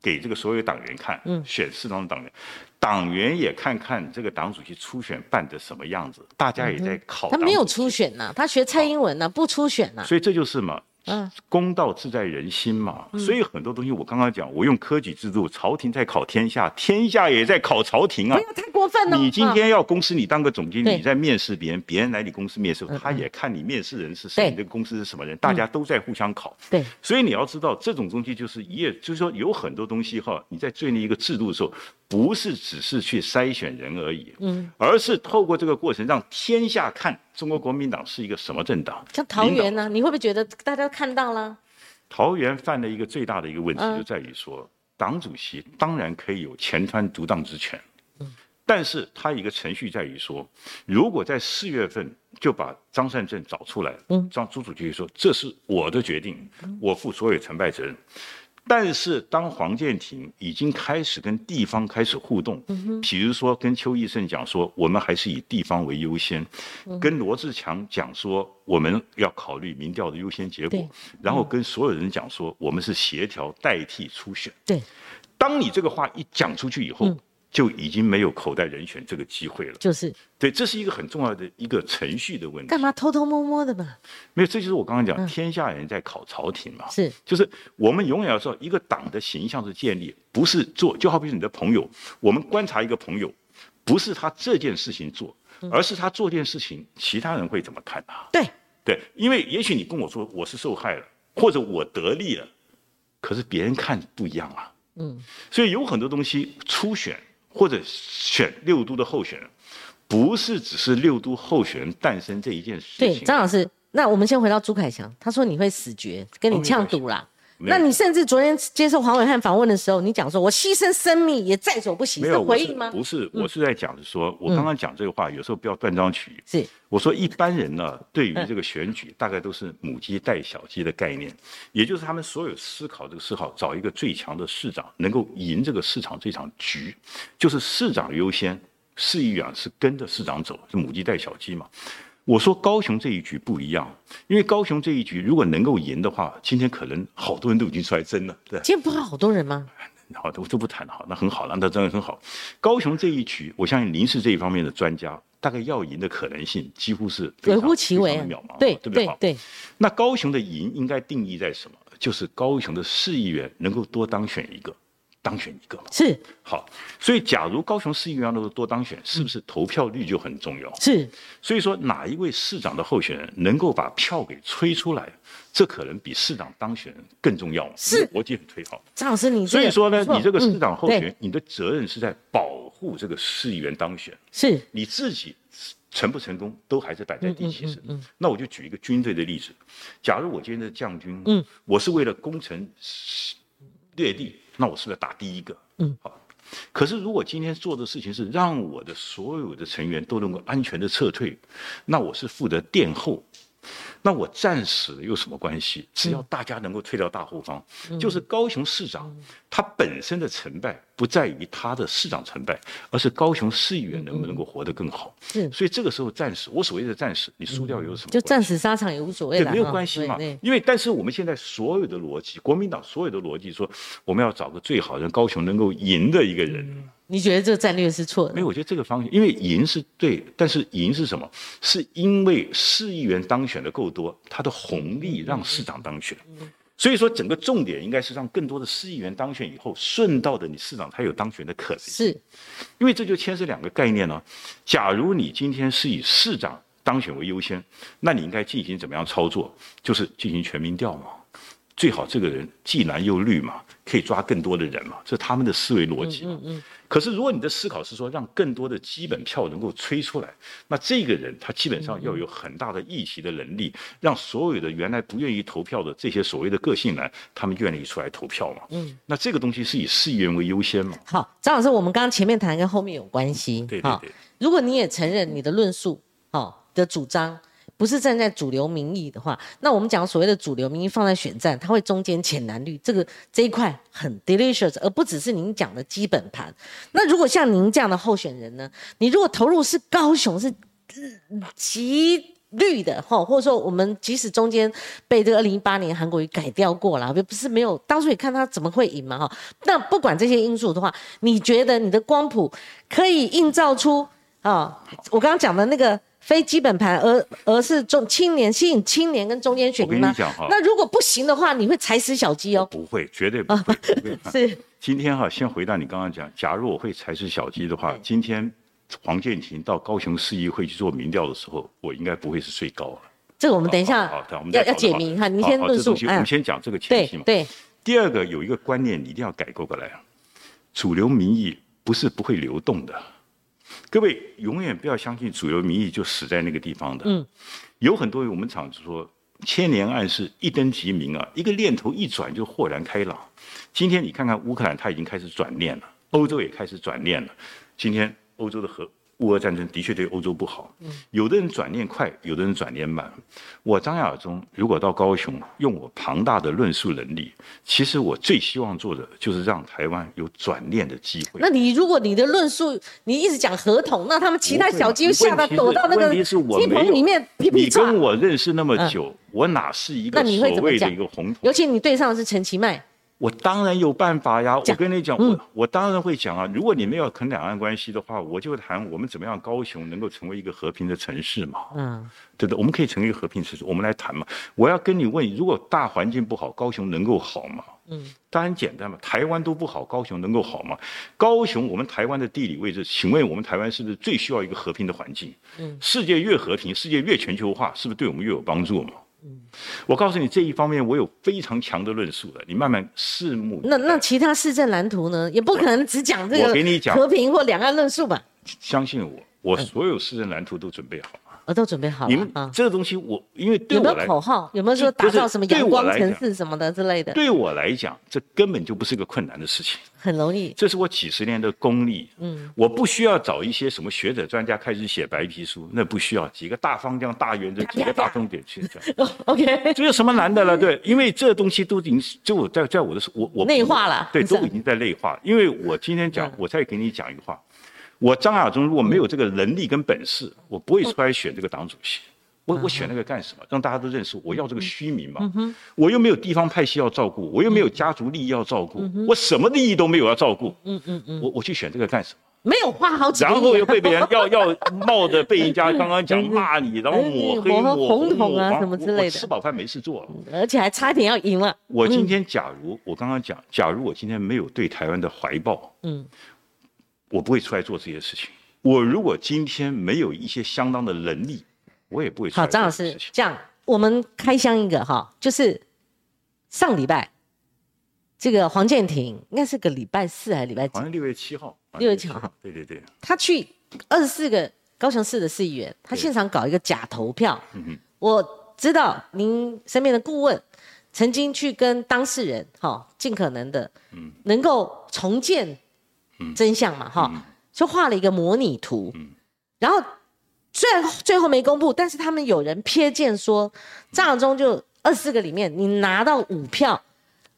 给这个所有党员看，嗯，选适当的党员。党员也看看这个党主席初选办的什么样子，大家也在考。他没有初选呐，他学蔡英文呢，不初选呐。所以这就是嘛。嗯，公道自在人心嘛，所以很多东西我刚刚讲，我用科举制度，朝廷在考天下，天下也在考朝廷啊。不要太过分了。你今天要公司，你当个总经理，你在面试别人，别人来你公司面试，他也看你面试人是谁，你这个公司是什么人，大家都在互相考。对，所以你要知道，这种东西就是一夜，就是说有很多东西哈，你在建立一个制度的时候，不是只是去筛选人而已，嗯，而是透过这个过程让天下看中国国民党是一个什么政党。像桃园呢，你会不会觉得大家都看到了？桃园犯了一个最大的一个问题，就在于说，党主席当然可以有前川独当之权，但是他一个程序在于说，如果在四月份就把张善政找出来，嗯张朱主席说这是我的决定，我负所有成败责任。但是，当黄建庭已经开始跟地方开始互动，比如说跟邱义胜讲说，我们还是以地方为优先；跟罗志强讲说，我们要考虑民调的优先结果；然后跟所有人讲说，我们是协调代替初选。对，当你这个话一讲出去以后。就已经没有口袋人选这个机会了。就是，对，这是一个很重要的一个程序的问题。干嘛偷偷摸摸的嘛？没有，这就是我刚刚讲，天下人在考朝廷嘛。是，就是我们永远要知道，一个党的形象是建立，不是做，就好比你的朋友，我们观察一个朋友，不是他这件事情做，而是他做件事情，其他人会怎么看他？对，对，因为也许你跟我说我是受害了，或者我得利了，可是别人看不一样啊。嗯，所以有很多东西初选。或者选六都的候选人，不是只是六都候选人诞生这一件事情。对，张老师，那我们先回到朱凯翔，他说你会死绝，跟你呛赌啦。那你甚至昨天接受黄伟汉访问的时候，你讲说我牺牲生命也在所不惜，是回应吗？不是，我是在讲的说，我刚刚讲这个话，有时候不要断章取义。是，我说一般人呢，对于这个选举，大概都是母鸡带小鸡的概念，也就是他们所有思考这个思考，找一个最强的市长，能够赢这个市场这场局，就是市长优先，市议员是跟着市长走，是母鸡带小鸡嘛。我说高雄这一局不一样，因为高雄这一局如果能够赢的话，今天可能好多人都已经出来争了，对。今天不是好多人吗？好的，我都不谈了，好，那很好了，那真的很好。高雄这一局，我相信林氏这一方面的专家大概要赢的可能性几乎是微乎其微，渺茫，对对不对？对。那高雄的赢应该定义在什么？就是高雄的市议员能够多当选一个。当选一个嘛是好，所以假如高雄市议员能够多当选，是不是投票率就很重要？是，所以说哪一位市长的候选人能够把票给吹出来，这可能比市长当选更重要。是，逻辑很推好。张老师，你所以说呢，你这个市长候选人，你的责任是在保护这个市议员当选。是，你自己成不成功都还是摆在第七层。那我就举一个军队的例子，假如我今天的将军，嗯，我是为了攻城略地。那我是不是打第一个？嗯，好。可是如果今天做的事情是让我的所有的成员都能够安全的撤退，那我是负责殿后。那我战死了有什么关系？只要大家能够退到大后方，就是高雄市长他本身的成败不在于他的市长成败，而是高雄市议员能不能够活得更好。是，所以这个时候战死，我所谓的战死，你输掉有什么？就战死沙场也无所谓了，没有关系嘛。因为但是我们现在所有的逻辑，国民党所有的逻辑说，我们要找个最好让高雄能够赢的一个人。你觉得这个战略是错的？没有，我觉得这个方向，因为赢是对，但是赢是什么？是因为市议员当选的够多，他的红利让市长当选。所以说，整个重点应该是让更多的市议员当选以后，顺道的你市长才有当选的可能。是，因为这就牵涉两个概念呢。假如你今天是以市长当选为优先，那你应该进行怎么样操作？就是进行全民调嘛。最好这个人既蓝又绿嘛，可以抓更多的人嘛，这是他们的思维逻辑。嗯嗯。可是如果你的思考是说让更多的基本票能够吹出来，那这个人他基本上要有很大的议席的能力，让所有的原来不愿意投票的这些所谓的个性男，他们愿意出来投票嘛。嗯。那这个东西是以市议员为优先嘛？好，张老师，我们刚刚前面谈跟后面有关系。对对对。如果你也承认你的论述，好，的主张。不是站在主流民意的话，那我们讲所谓的主流民意放在选战，它会中间浅蓝绿，这个这一块很 delicious，而不只是您讲的基本盘。那如果像您这样的候选人呢？你如果投入是高雄是极绿的哈，或者说我们即使中间被这个二零一八年韩国瑜改掉过了，不是没有当初也看他怎么会赢嘛哈。那不管这些因素的话，你觉得你的光谱可以映照出啊？我刚刚讲的那个。非基本盘，而而是中青年吸引青年跟中间选民吗？那如果不行的话，你会踩死小鸡哦？不会，绝对不会。是今天哈，先回答你刚刚讲，假如我会踩死小鸡的话，今天黄建庭到高雄市议会去做民调的时候，我应该不会是最高了。这个我们等一下好，我们要要解明哈，你先论述。我们先讲这个前提嘛。对。第二个有一个观念，你一定要改过过来，主流民意不是不会流动的。各位永远不要相信主流民意就死在那个地方的。嗯，有很多我们常说千年暗示一灯即明啊，一个念头一转就豁然开朗。今天你看看乌克兰，它已经开始转念了，欧洲也开始转念了。今天欧洲的核。乌俄战争的确对欧洲不好，有的人转念快，有的人转念慢。我张亚中如果到高雄，用我庞大的论述能力，其实我最希望做的就是让台湾有转念的机会。那你如果你的论述你一直讲合同，那他们其他小鸡又吓得躲到那个鸡棚里面你跟我认识那么久，我哪是一个所谓的一个红？尤其你对上的是陈其迈。我当然有办法呀！我跟你讲，我我当然会讲啊。如果你们要啃两岸关系的话，我就谈我们怎么样高雄能够成为一个和平的城市嘛。嗯，对不对？我们可以成为一个和平城市，我们来谈嘛。我要跟你问，如果大环境不好，高雄能够好吗？嗯，当然简单嘛。台湾都不好，高雄能够好吗？高雄，我们台湾的地理位置，请问我们台湾是不是最需要一个和平的环境？嗯，世界越和平，世界越全球化，是不是对我们越有帮助嘛？嗯，我告诉你这一方面我有非常强的论述的，你慢慢拭目。那那其他市政蓝图呢？也不可能只讲这个。我给你讲和平或两岸论述吧。相信我，我所有市政蓝图都准备好。我都准备好了。你们这个东西，我因为对我来有没有口号？有没有说打造什么阳光城市什么的之类的？对我来讲，这根本就不是个困难的事情。很容易。这是我几十年的功力。嗯。我不需要找一些什么学者专家开始写白皮书，那不需要几个大方向、大原则、几个大重点去讲。OK。这有什么难的了？对，因为这东西都已经就我在在我的我我内化了。对，都已经在内化。因为我今天讲，我再给你讲一句话。我张亚中如果没有这个能力跟本事，我不会出来选这个党主席。我我选那个干什么？让大家都认识我，要这个虚名嘛。我又没有地方派系要照顾，我又没有家族利益要照顾，我什么利益都没有要照顾。嗯嗯嗯。我我去选这个干什么？没有花好几，然后又被别人要 要冒着被人家刚刚讲骂你，然后抹黑抹抹红统啊什么之类的吃饱饭没事做了。而且还差一点要赢了。我今天假如我刚刚讲，假如我今天没有对台湾的怀抱，嗯，我不会出来做这些事情。我如果今天没有一些相当的能力，我也不会出好，张老师这样，我们开箱一个哈，就是上礼拜这个黄建庭应该是个礼拜四还是礼拜几好？像六月七号，六月七号，对对对，他去二十四个高雄市的市议员，他对现场搞一个假投票。我知道您身边的顾问曾经去跟当事人哈，尽可能的嗯能够重建真相嘛哈，嗯。就画了一个模拟图。嗯，然后虽然最后没公布，但是他们有人瞥见说张亚中就二十四个里面你拿到五票，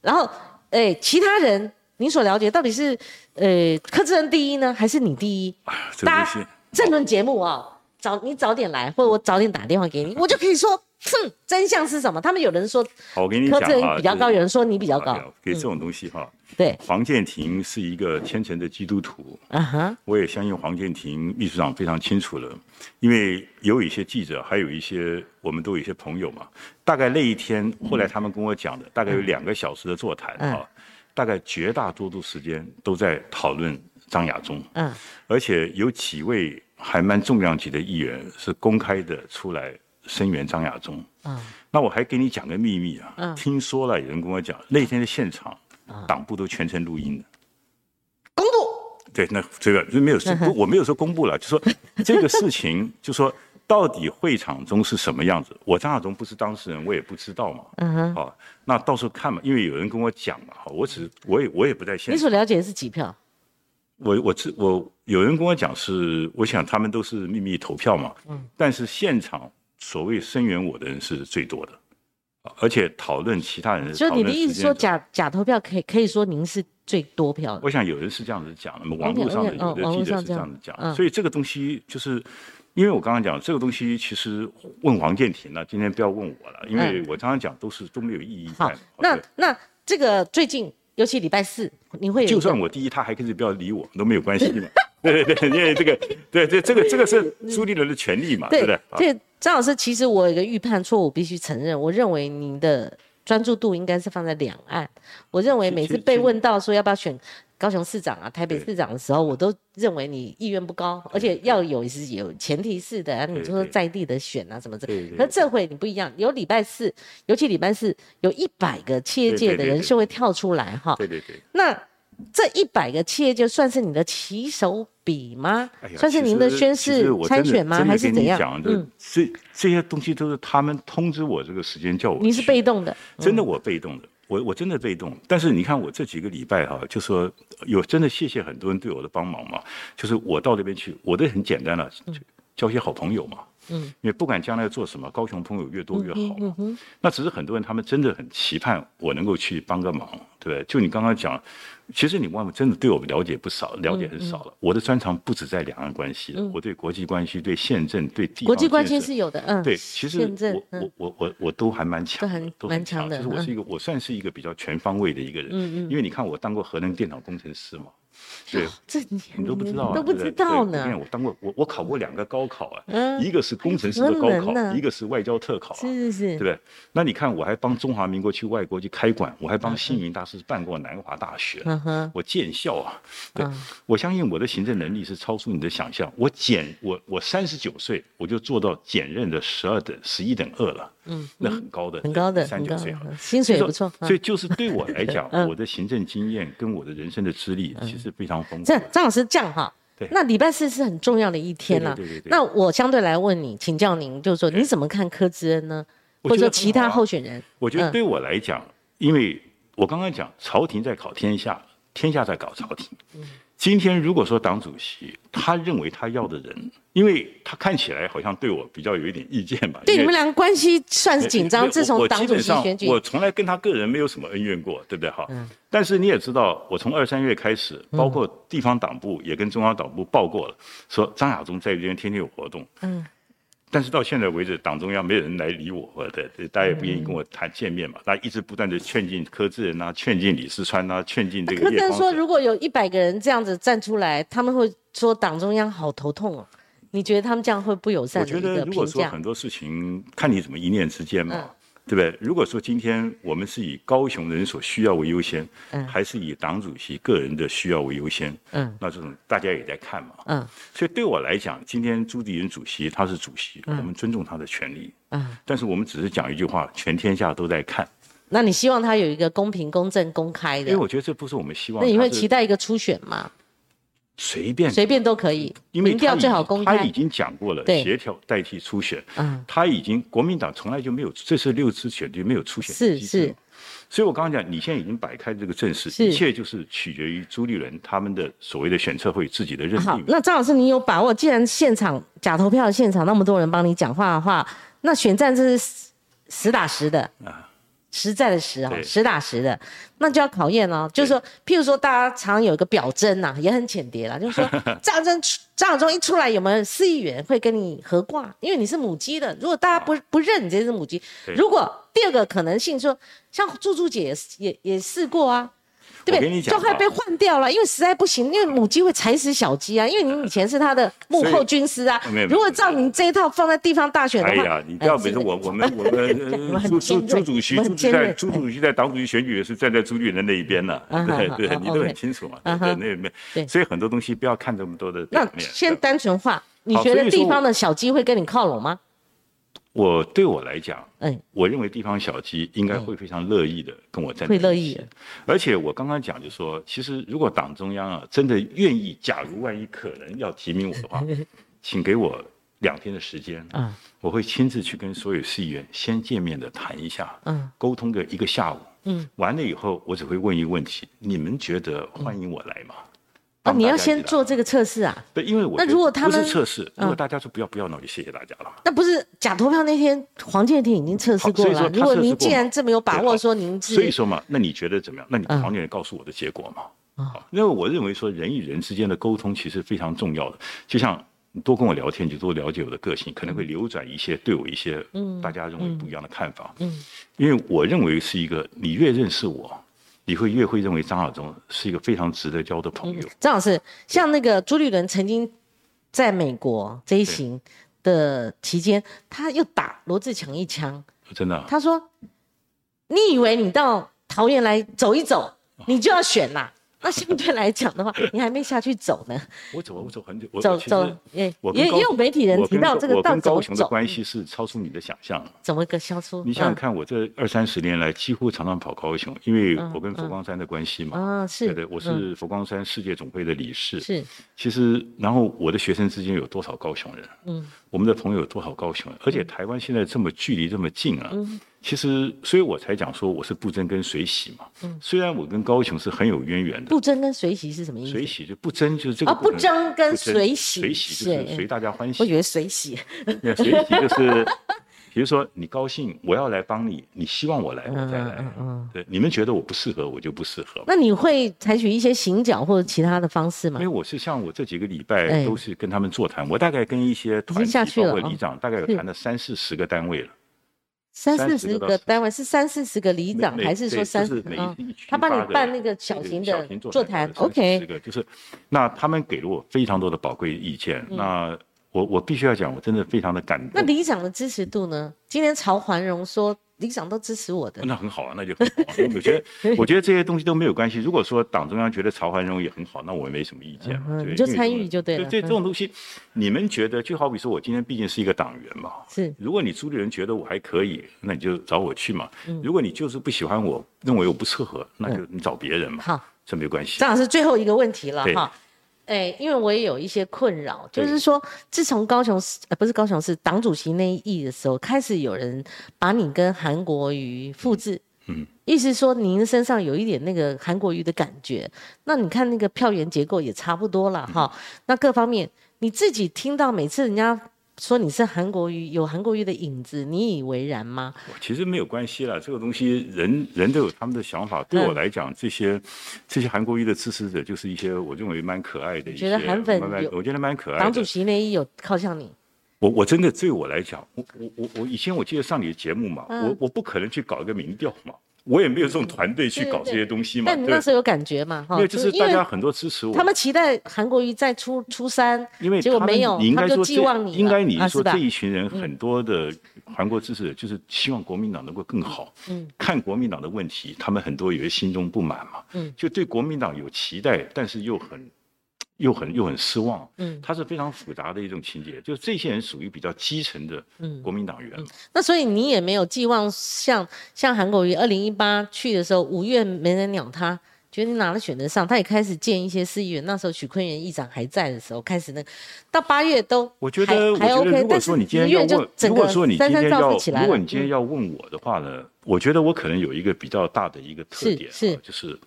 然后哎其他人你所了解到底是呃柯志恩第一呢，还是你第一？这个大家政论节目啊、早你早点来，或者我早点打电话给你，我就可以说，哼，真相是什么？他们有人说好，我跟你讲比较高，有人说你比较高，给这种东西哈，对，黄建庭是一个虔诚的基督徒，啊哈，我也相信黄建庭秘书长非常清楚了，因为有一些记者，还有一些我们都有一些朋友嘛。大概那一天，后来他们跟我讲的，大概有两个小时的座谈嗯。啊，大概绝大多数时间都在讨论张亚中，嗯。而且有几位还蛮重量级的议员是公开的出来声援张亚中。嗯。那我还给你讲个秘密啊，嗯。听说了有人跟我讲，那天的现场，党部都全程录音的。公布，对，那这个就没有说，不我没有说公布了，就说这个事情，就说到底会场中是什么样子，我张亚中不是当事人，我也不知道嘛。嗯哼，好，那到时候看嘛，因为有人跟我讲嘛，好，我只我也我也不在现场。你，所了解的是几票？我我知我有人跟我讲是，我想他们都是秘密投票嘛，嗯，但是现场所谓声援我的人是最多的，啊而且讨论其他人的所以讨论你的意思说假假投票可以可以说您是最多票的，我想有人是这样子讲的，网络上的有的记者是这样样子讲，嗯所以这个东西就是，因为我刚刚讲这个东西，其实问黄建庭了，今天不要问我了，因为我常常讲都是都没有意义好。，那那这个最近尤其礼拜四，你会有就算我第一，他还可以不要理我，都没有关系嘛。对对对，因为这个，对对，这个这个是朱立伦的权利嘛，对不对？啊这张老师，其实我有一个预判错误，必须承认。我认为您的专注度应该是放在两岸。我认为每次被问到说要不要选高雄市长啊、台北市长的时候，我都认为你意愿不高，而且要有是有前提式的，啊你说对对在地的选啊什么的对对。可这回你不一样，有礼拜四，尤其礼拜四有一百个企业界的对对对对人是会跳出来哈。对对对。那这一百个企业就算是你的起手笔吗？哎算是您的宣誓参选吗？还是怎样？讲的嗯，这这些东西都是他们通知我这个时间叫我去。你是被动的，真的我被动的，我我真的被动。但是你看我这几个礼拜哈、就说有真的谢谢很多人对我的帮忙嘛。就是我到那边去，我都很简单了，就交些好朋友嘛。嗯，因为不管将来做什么，高雄朋友越多越好嘛。嗯哼，那只是很多人他们真的很期盼我能够去帮个忙，对不对？就你刚刚讲，其实你忘了真的对我们了解不少，了解很少嗯了。我的专长不止在两岸关系了，我对国际关系、对宪政、对地方国际关系是有的，嗯，对，其实我嗯。我我我我都还蛮强，都蛮强的嗯就是我是一个我算是一个比较全方位的一个人，嗯嗯。因为你看我当过核能电脑工程师嘛，对，这你你都不知道啊，都不知道呢你看呢，我当过我我考过两个高考啊，嗯一个是工程师的高考，一个是外交特考啊，是是是，对不对？那你看我还帮中华民国去外国去开馆，我还帮星云大师办过南华大学，嗯，我建校啊，对嗯，我相信我的行政能力是超出你的想象。我减我我三十九岁我就做到减任的十二等十一等二了，嗯，那很高的，很高的，三十九岁薪水也不错，嗯所以就是对我来讲，嗯我的行政经验跟我的人生的资历其实非常丰富这。张老师这样哈对，那礼拜四是很重要的一天啦对对对对。对那我相对来问你，请教您，就是说你怎么看柯志恩呢？或者说其他候选人？嗯我觉得对我来讲，因为我刚刚讲朝廷在考天下，天下在搞朝廷。嗯今天如果说党主席他认为他要的人，因为他看起来好像对我比较有一点意见吧，对你们两个关系算是紧张，自从党主我基本上席选举，我从来跟他个人没有什么恩怨过，对不对哈？嗯但是你也知道，我从二三月开始，包括地方党部也跟中央党部报过了，说张亚中在这边天天有活动。嗯，但是到现在为止，党中央没有人来理我，对对，大家也不愿意跟我谈见面嘛。大家一直不断的劝进柯志仁啊，劝进李世川啊，劝进这个。柯志说，如果有一百个人这样子站出来，他们会说党中央好头痛哦。你觉得他们这样会不友善？我觉得如果说很多事情看你怎么一念之间嘛。对不对？如果说今天我们是以高雄人所需要为优先，嗯，还是以党主席个人的需要为优先，嗯，那这种大家也在看嘛，嗯，所以对我来讲，今天朱棣仁主席他是主席，我们尊重他的权利，嗯，但是我们只是讲一句话，全天下都在看。那你希望他有一个公平、公正、公开的？因为我觉得这不是我们希望。那你会期待一个初选吗？随便随便都可以，因为调最好公开。他已经讲过了，协调代替初选。嗯，他已经国民党从来就没有，这是六次选举没有初选是是，所以我刚刚讲，你现在已经摆开这个阵势，一切就是取决于朱立伦他们的所谓的选测会自己的认定。好，那张老师，你有把握？既然现场假投票的现场那么多人帮你讲话的话，那选战这是实打实的啊。实在的实啊，实打实的，那就要考验哦。就是说，譬如说，大家常有一个表征呐，也很浅碟啦，就是说，张征张晓忠一出来，有没有四亿元会跟你合挂？因为你是母鸡的。如果大家不不认你这只母鸡，如果第二个可能性说，像朱朱姐也也也试过啊。对不对？就快被换掉了，因为实在不行，因为母鸡会踩死小鸡啊。因为你以前是他的幕后军师啊。如果照你这一套放在地方大选的话，哎呀，你不要每次我我们我们 朱朱朱主席朱在朱主席在党主席选举也是站在朱立伦那一边呢，对对，你都很清楚嘛。对那边，对，所以很多东西不要看这么多的那先单纯化，你觉得地方的小鸡会跟你靠拢吗？我对我来讲，嗯，我认为地方小鸡应该会非常乐意的跟我站会乐意。而且我刚刚讲就说，其实如果党中央啊真的愿意，假如万一可能要提名我的话，请给我两天的时间，嗯，我会亲自去跟所有市议员先见面的谈一下，嗯，沟通个一个下午，嗯，完了以后我只会问一个问题：你们觉得欢迎我来吗？啊，你要先做这个测试啊？对，因为我那如果他们不是测试，如果大家说不要不要，那我就谢谢大家了。那不是假投票那天，黄建庭已经测试过了。如果您既然这么有把握，说您所以说嘛，那你觉得怎么样？那你黄建庭告诉我的结果嘛？啊，因为我认为说人与人之间的沟通其实非常重要的。就像你多跟我聊天，就多了解我的个性，可能会扭转一些对我一些大家认为不一样的看法。嗯，因为我认为是一个，你越认识我。你会越会认为张亚中是一个非常值得交的朋友。张老师，像那个朱立伦曾经在美国这一行的期间，他又打罗志强一枪。真的？他说：“你以为你到桃园来走一走，你就要选啦？”那相对来讲的话，你还没下去走呢。我走，我走很久。我走走，也也也有媒体人提到这个。我跟高雄的关系是超出你的想象。怎么个超出？你想想看，我这二三十年来几乎常常跑高雄，因为我跟佛光山的关系嘛。啊，是。对对，我是佛光山世界总会的理事。是。其实，然后我的学生之间有多少高雄人？嗯。我们的朋友有多少高雄人？而且台湾现在这么距离这么近啊。嗯。其实，所以我才讲说我是不争跟水洗嘛。嗯，虽然我跟高雄是很有渊源的。不争跟水洗是什么意思？水喜就不争就是这个。啊，不争跟水洗。水喜就是随大家欢喜。我以为水洗。水喜就是，比如说你高兴，我要来帮你，你希望我来，我再来。嗯嗯。对，你们觉得我不适合，我就不适合。那你会采取一些行脚或者其他的方式吗？因为我是像我这几个礼拜都是跟他们座谈，我大概跟一些团体包括里长，大概有谈了三四十个单位了。三四十个单位是三四十个里长，还是说三十？他帮你办那个小型的座谈，OK。这个就是，那他们给了我非常多的宝贵意见。那我我必须要讲，我真的非常的感动。那里长的支持度呢？今天曹环荣说。理长都支持我的，那很好啊，那就很好。我觉得，我觉得这些东西都没有关系。如果说党中央觉得曹环荣也很好，那我也没什么意见。你就参与就对了。对这种东西，你们觉得就好比说我今天毕竟是一个党员嘛。是。如果你朱立人觉得我还可以，那你就找我去嘛。如果你就是不喜欢我，认为我不适合，那就你找别人嘛。好，这没关系。张老师，最后一个问题了哈。哎，因为我也有一些困扰，就是说，自从高雄市呃不是高雄市党主席那一役的时候，开始有人把你跟韩国瑜复制，嗯，意思说您身上有一点那个韩国瑜的感觉，那你看那个票源结构也差不多了哈，那各方面你自己听到每次人家。说你是韩国瑜，有韩国瑜的影子，你以为然吗？其实没有关系啦，这个东西人人都有他们的想法。对我来讲，这些这些韩国瑜的支持者，就是一些我认为蛮可爱的。觉得韩粉我觉得蛮可爱。党主席那一有靠向你。我我真的对我来讲，我我我我以前我记得上你的节目嘛，嗯我我不可能去搞一个民调嘛，我也没有这种团队去搞这些东西嘛，但你那时候有感觉嘛？哈，因为就是大家很多支持我，他们期待韩国瑜再出出山，因为结果没有，你应该说这寄望你应该你说这一群人很多的韩国支持者就是希望国民党能够更好，嗯看国民党的问题，他们很多有些心中不满嘛，嗯。就对国民党有期待，但是又很又很又很失望，嗯。他是非常复杂的一种情节，就是这些人属于比较基层的嗯。国民党员，那所以你也没有寄望像像韩国瑜二零一八去的时候，五月没人鸟他，觉得你哪能选得上？他也开始建一些市议员，那时候许坤元议长还在的时候，开始那到八月都我觉得，我还觉得，OK，如果说你今天要问，如果说你今天要，如果你今天嗯。要问我的话呢，我觉得我可能有一个比较大的一个特点啊，是是。就是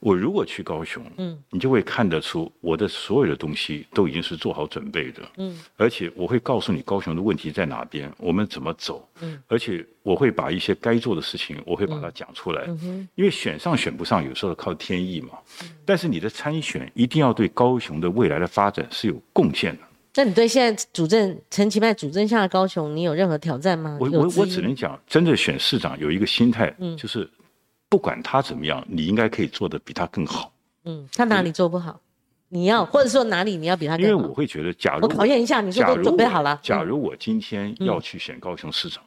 我如果去高雄，嗯，你就会看得出我的所有的东西都已经是做好准备的，嗯，而且我会告诉你高雄的问题在哪边，我们怎么走，嗯，而且我会把一些该做的事情，我会把它讲出来，嗯哼。因为选上选不上，有时候靠天意嘛，但是你的参选一定要对高雄的未来的发展是有贡献的。那你对现在主政陈其迈主政下的高雄，你有任何挑战吗？我我我只能讲，真的选市长有一个心态，嗯。就是不管他怎么样，你应该可以做得比他更好。嗯，他哪里做不好？你要或者说哪里你要比他因为？我会觉得，假如我考验一下，你说都假如我准备好了？嗯假如我今天要去选高雄市长，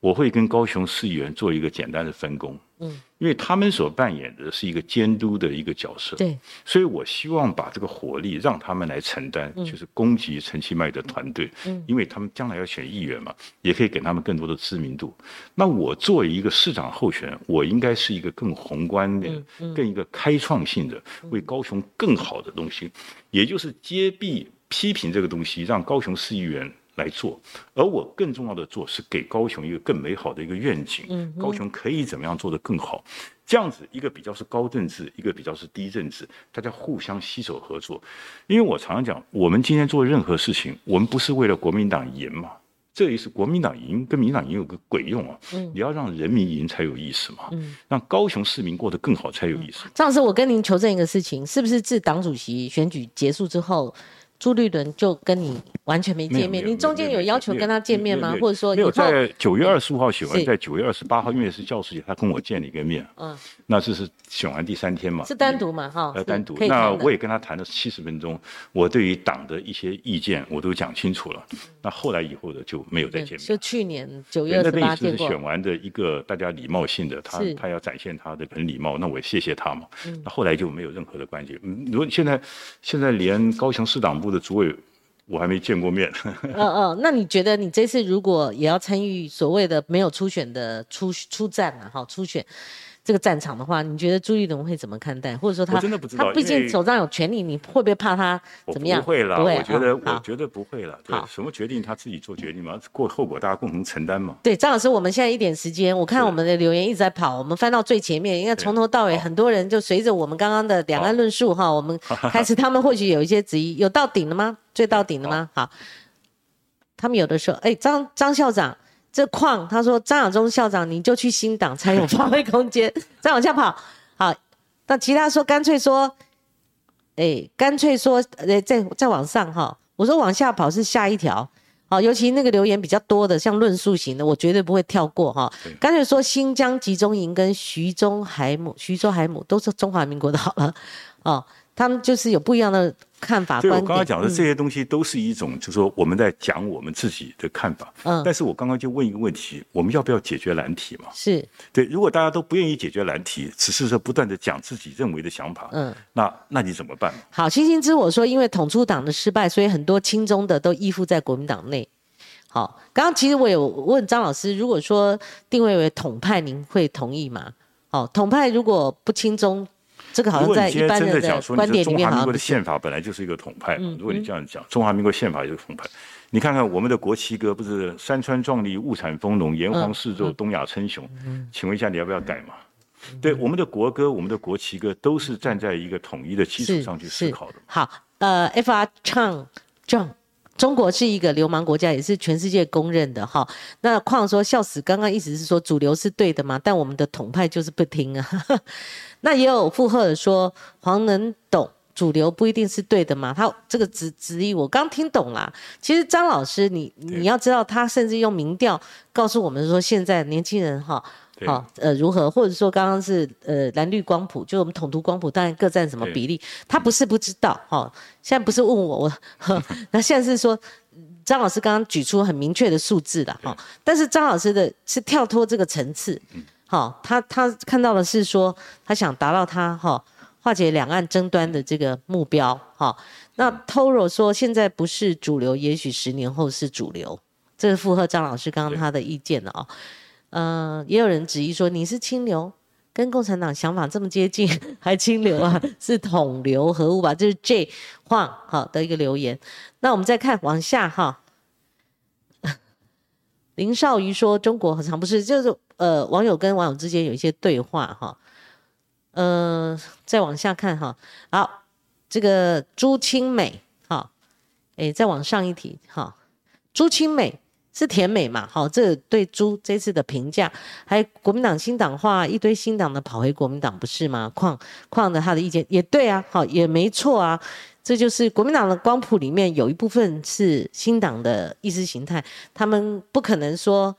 我会跟高雄市议员做一个简单的分工。嗯，因为他们所扮演的是一个监督的一个角色。对，所以我希望把这个火力让他们来承担，就是攻击陈其迈的团队，嗯因为他们将来要选议员嘛，也可以给他们更多的知名度。那我作为一个市长候选人，我应该是一个更宏观的、嗯更一个开创性的，为高雄更好的东西，也就是揭弊批评这个东西，让高雄市议员。来做，而我更重要的做是给高雄一个更美好的一个愿景。嗯高雄可以怎么样做得更好？这样子一个比较是高政治，一个比较是低政治，大家互相携手合作。因为我常常讲，我们今天做任何事情，我们不是为了国民党赢嘛，这里是国民党赢跟民党赢有个鬼用啊！嗯你要让人民赢才有意思嘛，嗯让高雄市民过得更好才有意思。张老师，我跟您求证一个事情，是不是自党主席选举结束之后，朱立伦就跟你完全没见面？你中间有要求跟他见面吗或者说以没有，在九月二十五号选完，在九月二十八号，因为是教师节，他跟我见了一个面，嗯，那这是选完第三天嘛，是单独嘛？哈，呃，单独那我也跟他谈了七十分钟，我对于党的一些意见我都讲清楚了。那后来以后的就没有再对见面。就去年九月那八见过，是选完的一个大家礼貌性的，他他要展现他的很礼貌，那我也谢谢他嘛。嗯那后来就没有任何的关系。嗯，如果现在现在连高雄市党部的主委我还没见过面，嗯嗯，那你觉得你这次如果也要参与所谓的没有初选的初初战啊，哈，初选这个战场的话，你觉得朱立伦会怎么看待？或者说他真的不知道他毕竟手上有权利，你会不会怕他怎么样？不会了，我觉得我觉得不会了。对好，什么决定他自己做决定嘛，过后果大家共同承担嘛。对，张老师，我们现在一点时间，我看我们的留言一直在跑，我们翻到最前面，应该从头到尾很多人就随着我们刚刚的两岸好论述哈，我们开始他们或许有一些质疑，有到顶了吗？最到顶了吗？好，他们有的说，哎，张张校长。这矿，他说张亚中校长，你就去新党才有发挥空间，再往下跑。好，那其他说干脆说，哎，干脆说，呃，再再往上哈。我说往下跑是下一条，好，尤其那个留言比较多的，像论述型的，我绝对不会跳过哈对。干脆说新疆集中营跟徐州海姆、徐州海姆都是中华民国的好了，哦，他们就是有不一样的看法所以我。刚刚讲的嗯这些东西都是一种，就是说我们在讲我们自己的看法。嗯但是我刚刚就问一个问题：我们要不要解决难题嘛？是对，如果大家都不愿意解决难题，只是说不断的讲自己认为的想法，嗯。那那你怎么办？好，星星之我说，因为统出党的失败，所以很多亲中的都依附在国民党内。好，刚刚其实我有问张老师，如果说定位为统派，您会同意吗？哦，统派如果不亲中，这个好如像在果你今天一般人真的讲说，观你这中点里面华民国的。宪法本来就是一个统派如果你这样讲，中华民国宪法也是统派。你看看我们的国旗歌，不是山川壮丽，物产丰隆，炎黄世嗯胄，东亚称雄。请问一下，你要不要改嘛？对，我们的国歌、我们的国旗歌都是站在一个统一的基础上去思考的。好，呃，F R Chang John。中国是一个流氓国家，也是全世界公认的哈。那况说笑死，刚刚意思是说主流是对的嘛？但我们的统派就是不听啊。那也有附和的说，黄能懂主流不一定是对的嘛？他这个质质疑我刚听懂啦。其实张老师，你你要知道，他甚至用民调告诉我们说，现在年轻人哈。好，呃，如何？或者说刚刚是呃蓝绿光谱，就我们统独光谱，当然各占什么比例？他不是不知道，哈，现在不是问我，我，那现在是说张老师刚刚举出很明确的数字了，哈，但是张老师的是跳脱这个层次，好，他他看到的是说他想达到他哈化解两岸争端的这个目标，哈，那 Toro 说现在不是主流，也许十年后是主流，这是符合张老师刚刚他的意见的哦。呃，也有人质疑说你是清流，跟共产党想法这么接近，还清流啊？是统流合物吧？这是 J 晃好的一个留言。那我们再看往下哈，林少瑜说中国何尝不是？就是呃，网友跟网友之间有一些对话哈。呃，再往下看哈，好，这个朱清美哈，哎，再往上一题哈，朱清美。是甜美嘛？好，这对朱这次的评价，还国民党新党化一堆新党的跑回国民党不是吗？况况的他的意见也对啊，好也没错啊，这就是国民党的光谱里面有一部分是新党的意识形态，他们不可能说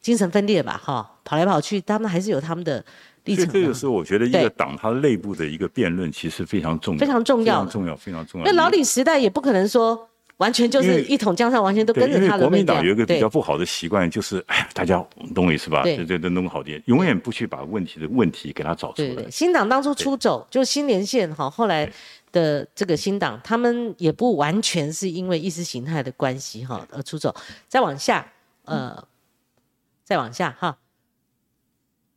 精神分裂吧？哈，跑来跑去，他们还是有他们的。所以这个时候，我觉得一个党它内部的一个辩论其实非常重要，非常重要，非常重要，非常重要。那老李时代也不可能说。完全就是一统江山，完全都跟着他的。国民党有一个比较不好的习惯，就是哎呀，大家懂我意思吧？对对对，弄好点，永远不去把问题的问题给他找出来。新党当初出走，就新连线哈，后来的这个新党，他们也不完全是因为意识形态的关系哈而出走。再往下，呃，再往下哈。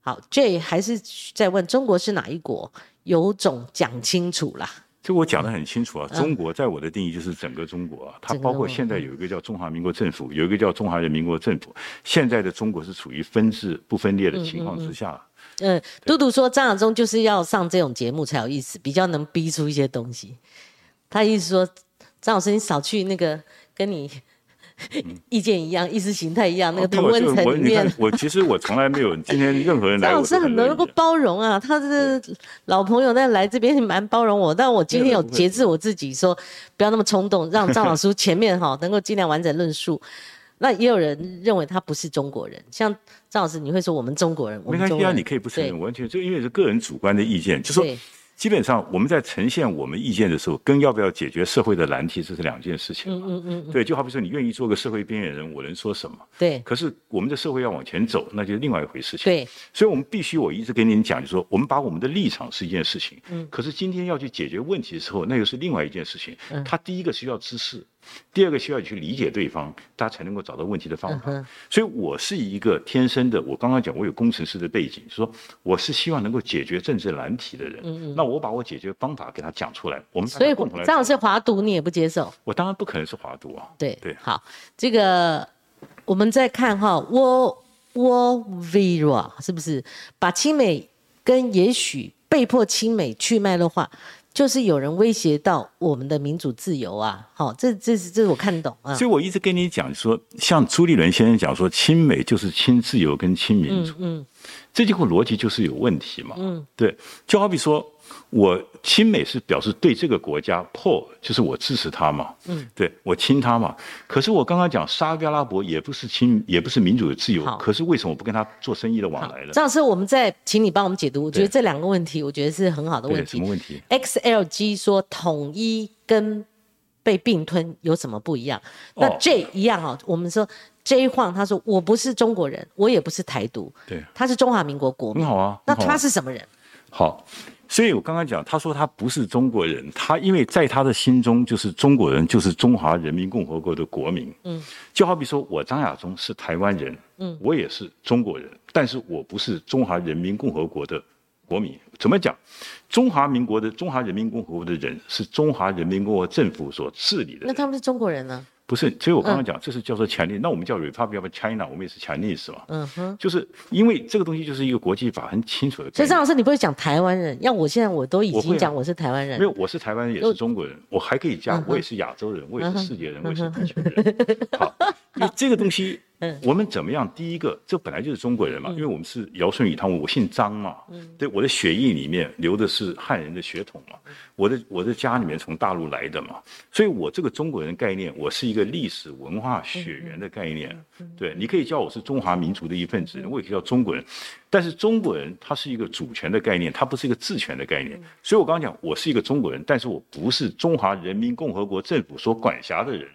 好，J 还是在问中国是哪一国？有种讲清楚啦。这我讲的很清楚啊，中国在我的定义就是整个中国啊，它包括现在有一个叫中华民国政府，有一个叫中华人民国政府。现在的中国是处于分治不分裂的情况之下。嗯，嘟嘟说张亚中就是要上这种节目才有意思，比较能逼出一些东西。他意思说，张老师你少去那个跟你。意见一样，意识形态一样，那个同温层里面，我其实我从来没有今天任何人来，张老师很能够包容啊，他是老朋友，但来这边蛮包容我。但我今天有节制我自己，说不要那么冲动，让张老师 前面哈能够尽量完整论述。那也有人认为他不是中国人，像张老师，你会说我们中国人，没关系啊，你可以不承认，完全就因为是个人主观的意见，就说。基本上我们在呈现我们意见的时候，跟要不要解决社会的难题，这是两件事情。嗯嗯嗯。对，就好比说你愿意做个社会边缘人，我能说什么？对。可是我们的社会要往前走，那就是另外一回事情。对。所以我们必须，我一直跟您讲，就是说，我们把我们的立场是一件事情。嗯。可是今天要去解决问题的时候，那又是另外一件事情。嗯。他第一个需要知识。第二个需要你去理解对方，大家才能够找到问题的方法。所以，我是一个天生的，我刚刚讲我有工程师的背景，说我是希望能够解决政治难题的人。嗯嗯。那我把我解决方法给他讲出来，我们所以共同来。张老师华独你也不接受？我当然不可能是华独啊。对对。好，这个我们再看哈，沃沃 Vera 是不是把亲美跟也许被迫亲美去脉的话？就是有人威胁到我们的民主自由啊！好，这这是这是我看懂啊。所以我一直跟你讲说，像朱立伦先生讲说，亲美就是亲自由跟亲民主，嗯，这句话逻辑就是有问题嘛。嗯，对，就好比说。我亲美是表示对这个国家破，就是我支持他嘛，嗯，对我亲他嘛。可是我刚刚讲沙特阿拉伯也不是亲，也不是民主的自由。可是为什么我不跟他做生意的往来呢？张老师，我们再请你帮我们解读。我觉得这两个问题，我觉得是很好的问题。什么问题？XLG 说统一跟被并吞有什么不一样？那 J 一样哦。我们说 J 晃他说我不是中国人，我也不是台独，对，他是中华民国国民。很好啊。那他是什么人？好。所以我刚刚讲，他说他不是中国人，他因为在他的心中就是中国人，就是中华人民共和国的国民。嗯，就好比说我张亚中是台湾人，嗯，我也是中国人，但是我不是中华人民共和国的国民。怎么讲？中华民国的中华人民共和国的人是中华人民共和国政府所治理的。那他们是中国人呢？不是，所以我刚刚讲，这是叫做权力。那我们叫 Republic of China，我们也是强烈是吧？嗯哼，就是因为这个东西就是一个国际法很清楚的。所以张老师，你不会讲台湾人？要我现在我都已经讲我是台湾人。没有，我是台湾人，也是中国人，我还可以加，我也是亚洲人，我也是世界人，我也是地球人。好，因为这个东西嗯，我们怎么样？第一个，这本来就是中国人嘛，因为我们是尧舜禹汤，我姓张嘛，嗯，对，我的血液里面流的是汉人的血统嘛，我的我的家里面从大陆来的嘛，所以我这个中国人概念，我是一个历史文化血缘的概念，对，你可以叫我是中华民族的一份子，我也可以叫中国人，但是中国人他是一个主权的概念，他不是一个治权的概念，所以我刚刚讲，我是一个中国人，但是我不是中华人民共和国政府所管辖的人。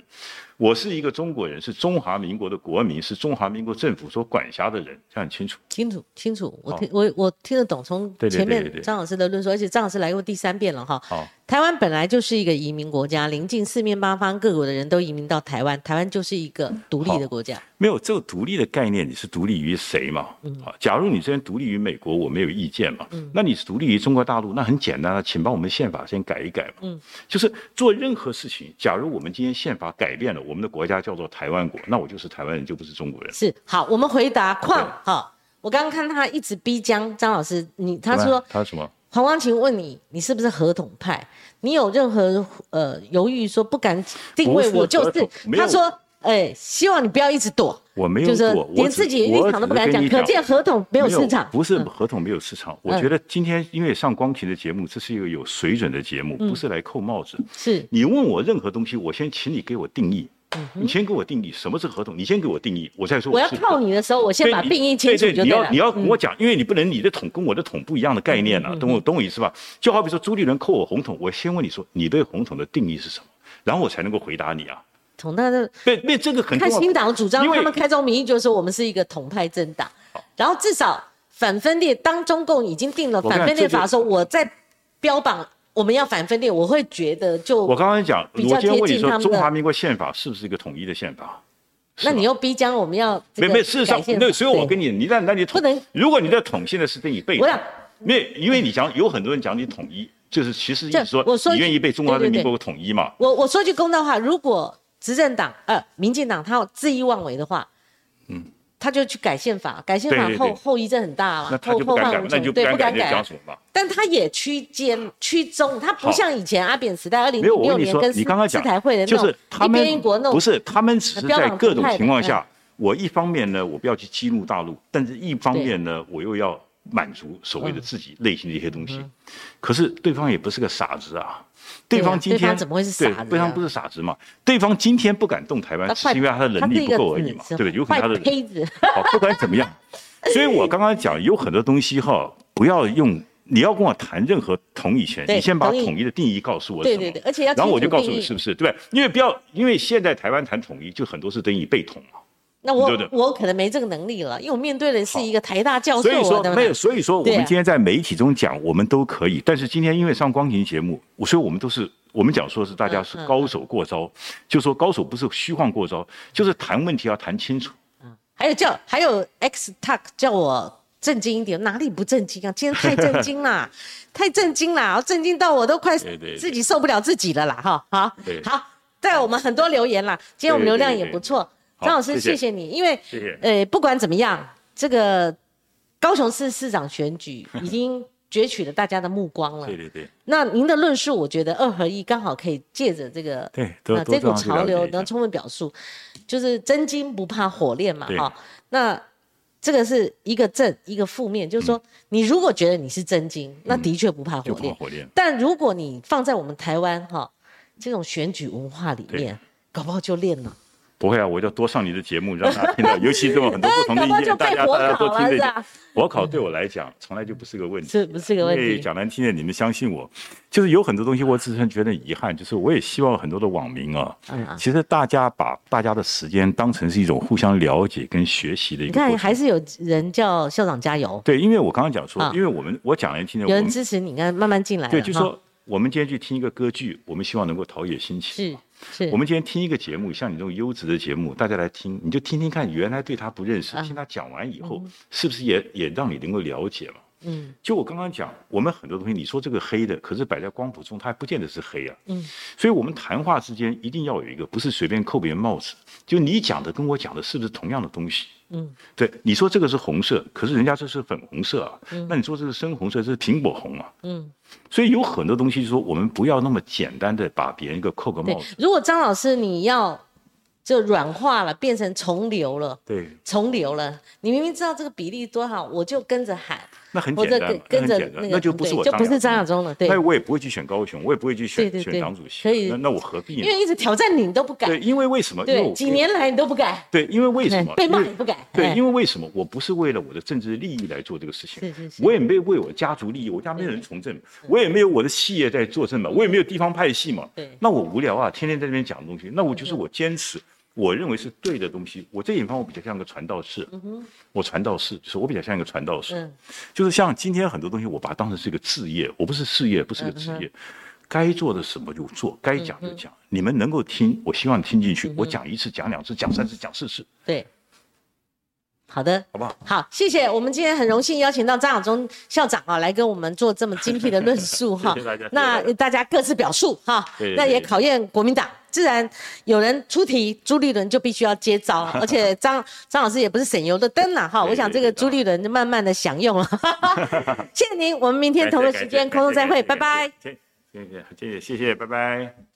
我是一个中国人，是中华民国的国民，是中华民国政府所管辖的人，这样清楚？清楚，清楚。我听我我听得懂，从前面张老师的论述，而且张老师来过第三遍了哈。好，台湾本来就是一个移民国家，临近四面八方各国的人都移民到台湾，台湾就是一个独立的国家。没有这个独立的概念，你是独立于谁嘛？嗯，好，假如你这边独立于美国，我没有意见嘛。嗯，那你是独立于中国大陆，那很简单啊，请把我们宪法先改一改嘛。嗯，就是做任何事情，假如我们今天宪法改变了，我们的国家叫做台湾国，那我就是台湾人，就不是中国人。是，好，我们回答矿哈。我刚刚看他一直逼江张老师，你他说他什么？黄光琴问你，你是不是合同派？你有任何呃犹豫说不敢定位我就是？他说。哎，希望你不要一直躲。我没有躲，连自己立场都不敢讲，可见合同没有市场。不是合同没有市场，我觉得今天因为上光琴的节目，这是一个有水准的节目，不是来扣帽子。是你问我任何东西，我先请你给我定义。你先给我定义什么是合同，你先给我定义，我再说。我要靠你的时候，我先把定义清楚就对了。你要你要跟我讲，因为你不能你的桶跟我的桶不一样的概念呢，懂我懂我意思吧？就好比说朱立伦扣我红桶，我先问你说你对红桶的定义是什么，然后我才能够回答你啊。统派的，对，对，这个很看新党主张，他们开宗明义就是说我们是一个统派政党，然后至少反分裂。当中共已经定了反分裂法的时候，我在标榜我们要反分裂，我会觉得就我刚刚讲，我今天问你说，中华民国宪法是不是一个统一的宪法？那你又逼将我们要没没，事实上，那所以我跟你，你那那你不能，如果你在统现在是等于被，没，因为你讲有很多人讲你统一，就是其实意思说你愿意被中华人民共和国统一嘛？我我说句公道话，如果。执政党呃，民进党他要恣意妄为的话，嗯，他就去改宪法，改宪法后后遗症很大嘛，后后患无穷，对，不敢改。但他也区间区中，他不像以前阿扁时代二零零六年跟你刚刚讲台会的那种一边一国那种，不是他们只是在各种情况下，我一方面呢，我不要去激怒大陆，但是一方面呢，我又要满足所谓的自己内心的一些东西，可是对方也不是个傻子啊。对方今天怎么会是傻子？对方不是傻子嘛？对方今天不敢动台湾，是因为他的能力不够而已嘛？对不对？有可能他的好，不管怎么样，所以我刚刚讲有很多东西哈，不要用。你要跟我谈任何统一权，你先把统一的定义告诉我对对对，而且要然后我就告诉你是不是对？因为不要，因为现在台湾谈统一，就很多是等于被统嘛。那我我可能没这个能力了，因为我面对的是一个台大教授。所以说没有，所以说我们今天在媒体中讲，我们都可以。但是今天因为上光庭节目，我所以我们都是我们讲说是大家是高手过招，就说高手不是虚晃过招，就是谈问题要谈清楚。嗯，还有叫还有 X Talk 叫我震惊一点，哪里不震惊啊？今天太震惊了，太震惊了，震惊到我都快自己受不了自己了啦！哈，好，好，对我们很多留言啦，今天我们流量也不错。张老师，谢谢你，因为呃，不管怎么样，这个高雄市市长选举 已经攫取了大家的目光了。对对对。那您的论述，我觉得二合一刚好可以借着这个对这股潮流，能充分表述，就是真金不怕火炼嘛，哈。那这个是一个正一个负面，就是说，你如果觉得你是真金，那的确不怕火炼。火炼。但如果你放在我们台湾哈这种选举文化里面，搞不好就炼了。不会啊，我就多上你的节目，让大家听到。尤其这么很多不同的意见，大家大家都听得。火考对我来讲，从来就不是个问题，是不是个问题？讲难听点，你们相信我，就是有很多东西，我自身觉得遗憾，就是我也希望很多的网民啊，其实大家把大家的时间当成是一种互相了解跟学习的一个。你看，还是有人叫校长加油。对，因为我刚刚讲说，因为我们我讲难听点，有人支持你，看慢慢进来。对，就说我们今天去听一个歌剧，我们希望能够陶冶心情。是。是我们今天听一个节目，像你这种优质的节目，大家来听，你就听听看，原来对他不认识，听他讲完以后，是不是也也让你能够了解嘛？嗯，就我刚刚讲，我们很多东西，你说这个黑的，可是摆在光谱中，它还不见得是黑啊。嗯，所以我们谈话之间一定要有一个，不是随便扣别人帽子，就你讲的跟我讲的是不是同样的东西？嗯，对，你说这个是红色，可是人家这是粉红色啊。嗯，那你说这是深红色，这是苹果红啊。嗯，所以有很多东西，说我们不要那么简单的把别人一个扣个帽子。如果张老师你要就软化了，变成重流了，对，重流了。你明明知道这个比例多少，我就跟着喊，那很简单跟，跟着那很简单那个，那就不是我对就不是张亚亚中了，对那，我也不会去选高雄，我也不会去选选党主席，所以那那我何必呢？因为一直挑战你，你都不敢，对，因为为什么？因为几年来你都不敢，对，因为为什么？被骂因为也不敢，对，哎因为为什么？我不是为了我的政治利益来做这个事情，是是是我也没有为我家族利益，我家没有人从政，我也没有我的企业在做政嘛，我也没有地方派系嘛，对那我无聊啊，天天在那边讲东西，那我就是我坚持。我认为是对的东西，我这一方我比较像个传道士，我传道士就是我比较像一个传道士，嗯就是像今天很多东西，我把它当成是一个职业，我不是事业，不是个职嗯业，该做的什么就做，该讲就讲，你们能够听，我希望听进嗯去，我讲一次，讲两次，讲三次，讲四次，对，好的。好不好？好，谢谢。我们今天很荣幸邀请到张亚中校长啊，来跟我们做这么精辟的论述 哈谢谢大家。那大家各自表述哈对对，那也考验国民党。自然有人出题，朱立伦就必须要接招，而且张张老师也不是省油的灯呐哈。我想这个朱立伦就慢慢的享用了。谢谢您，我们明天同一时间空中再会，拜拜。谢谢谢谢谢谢，拜拜。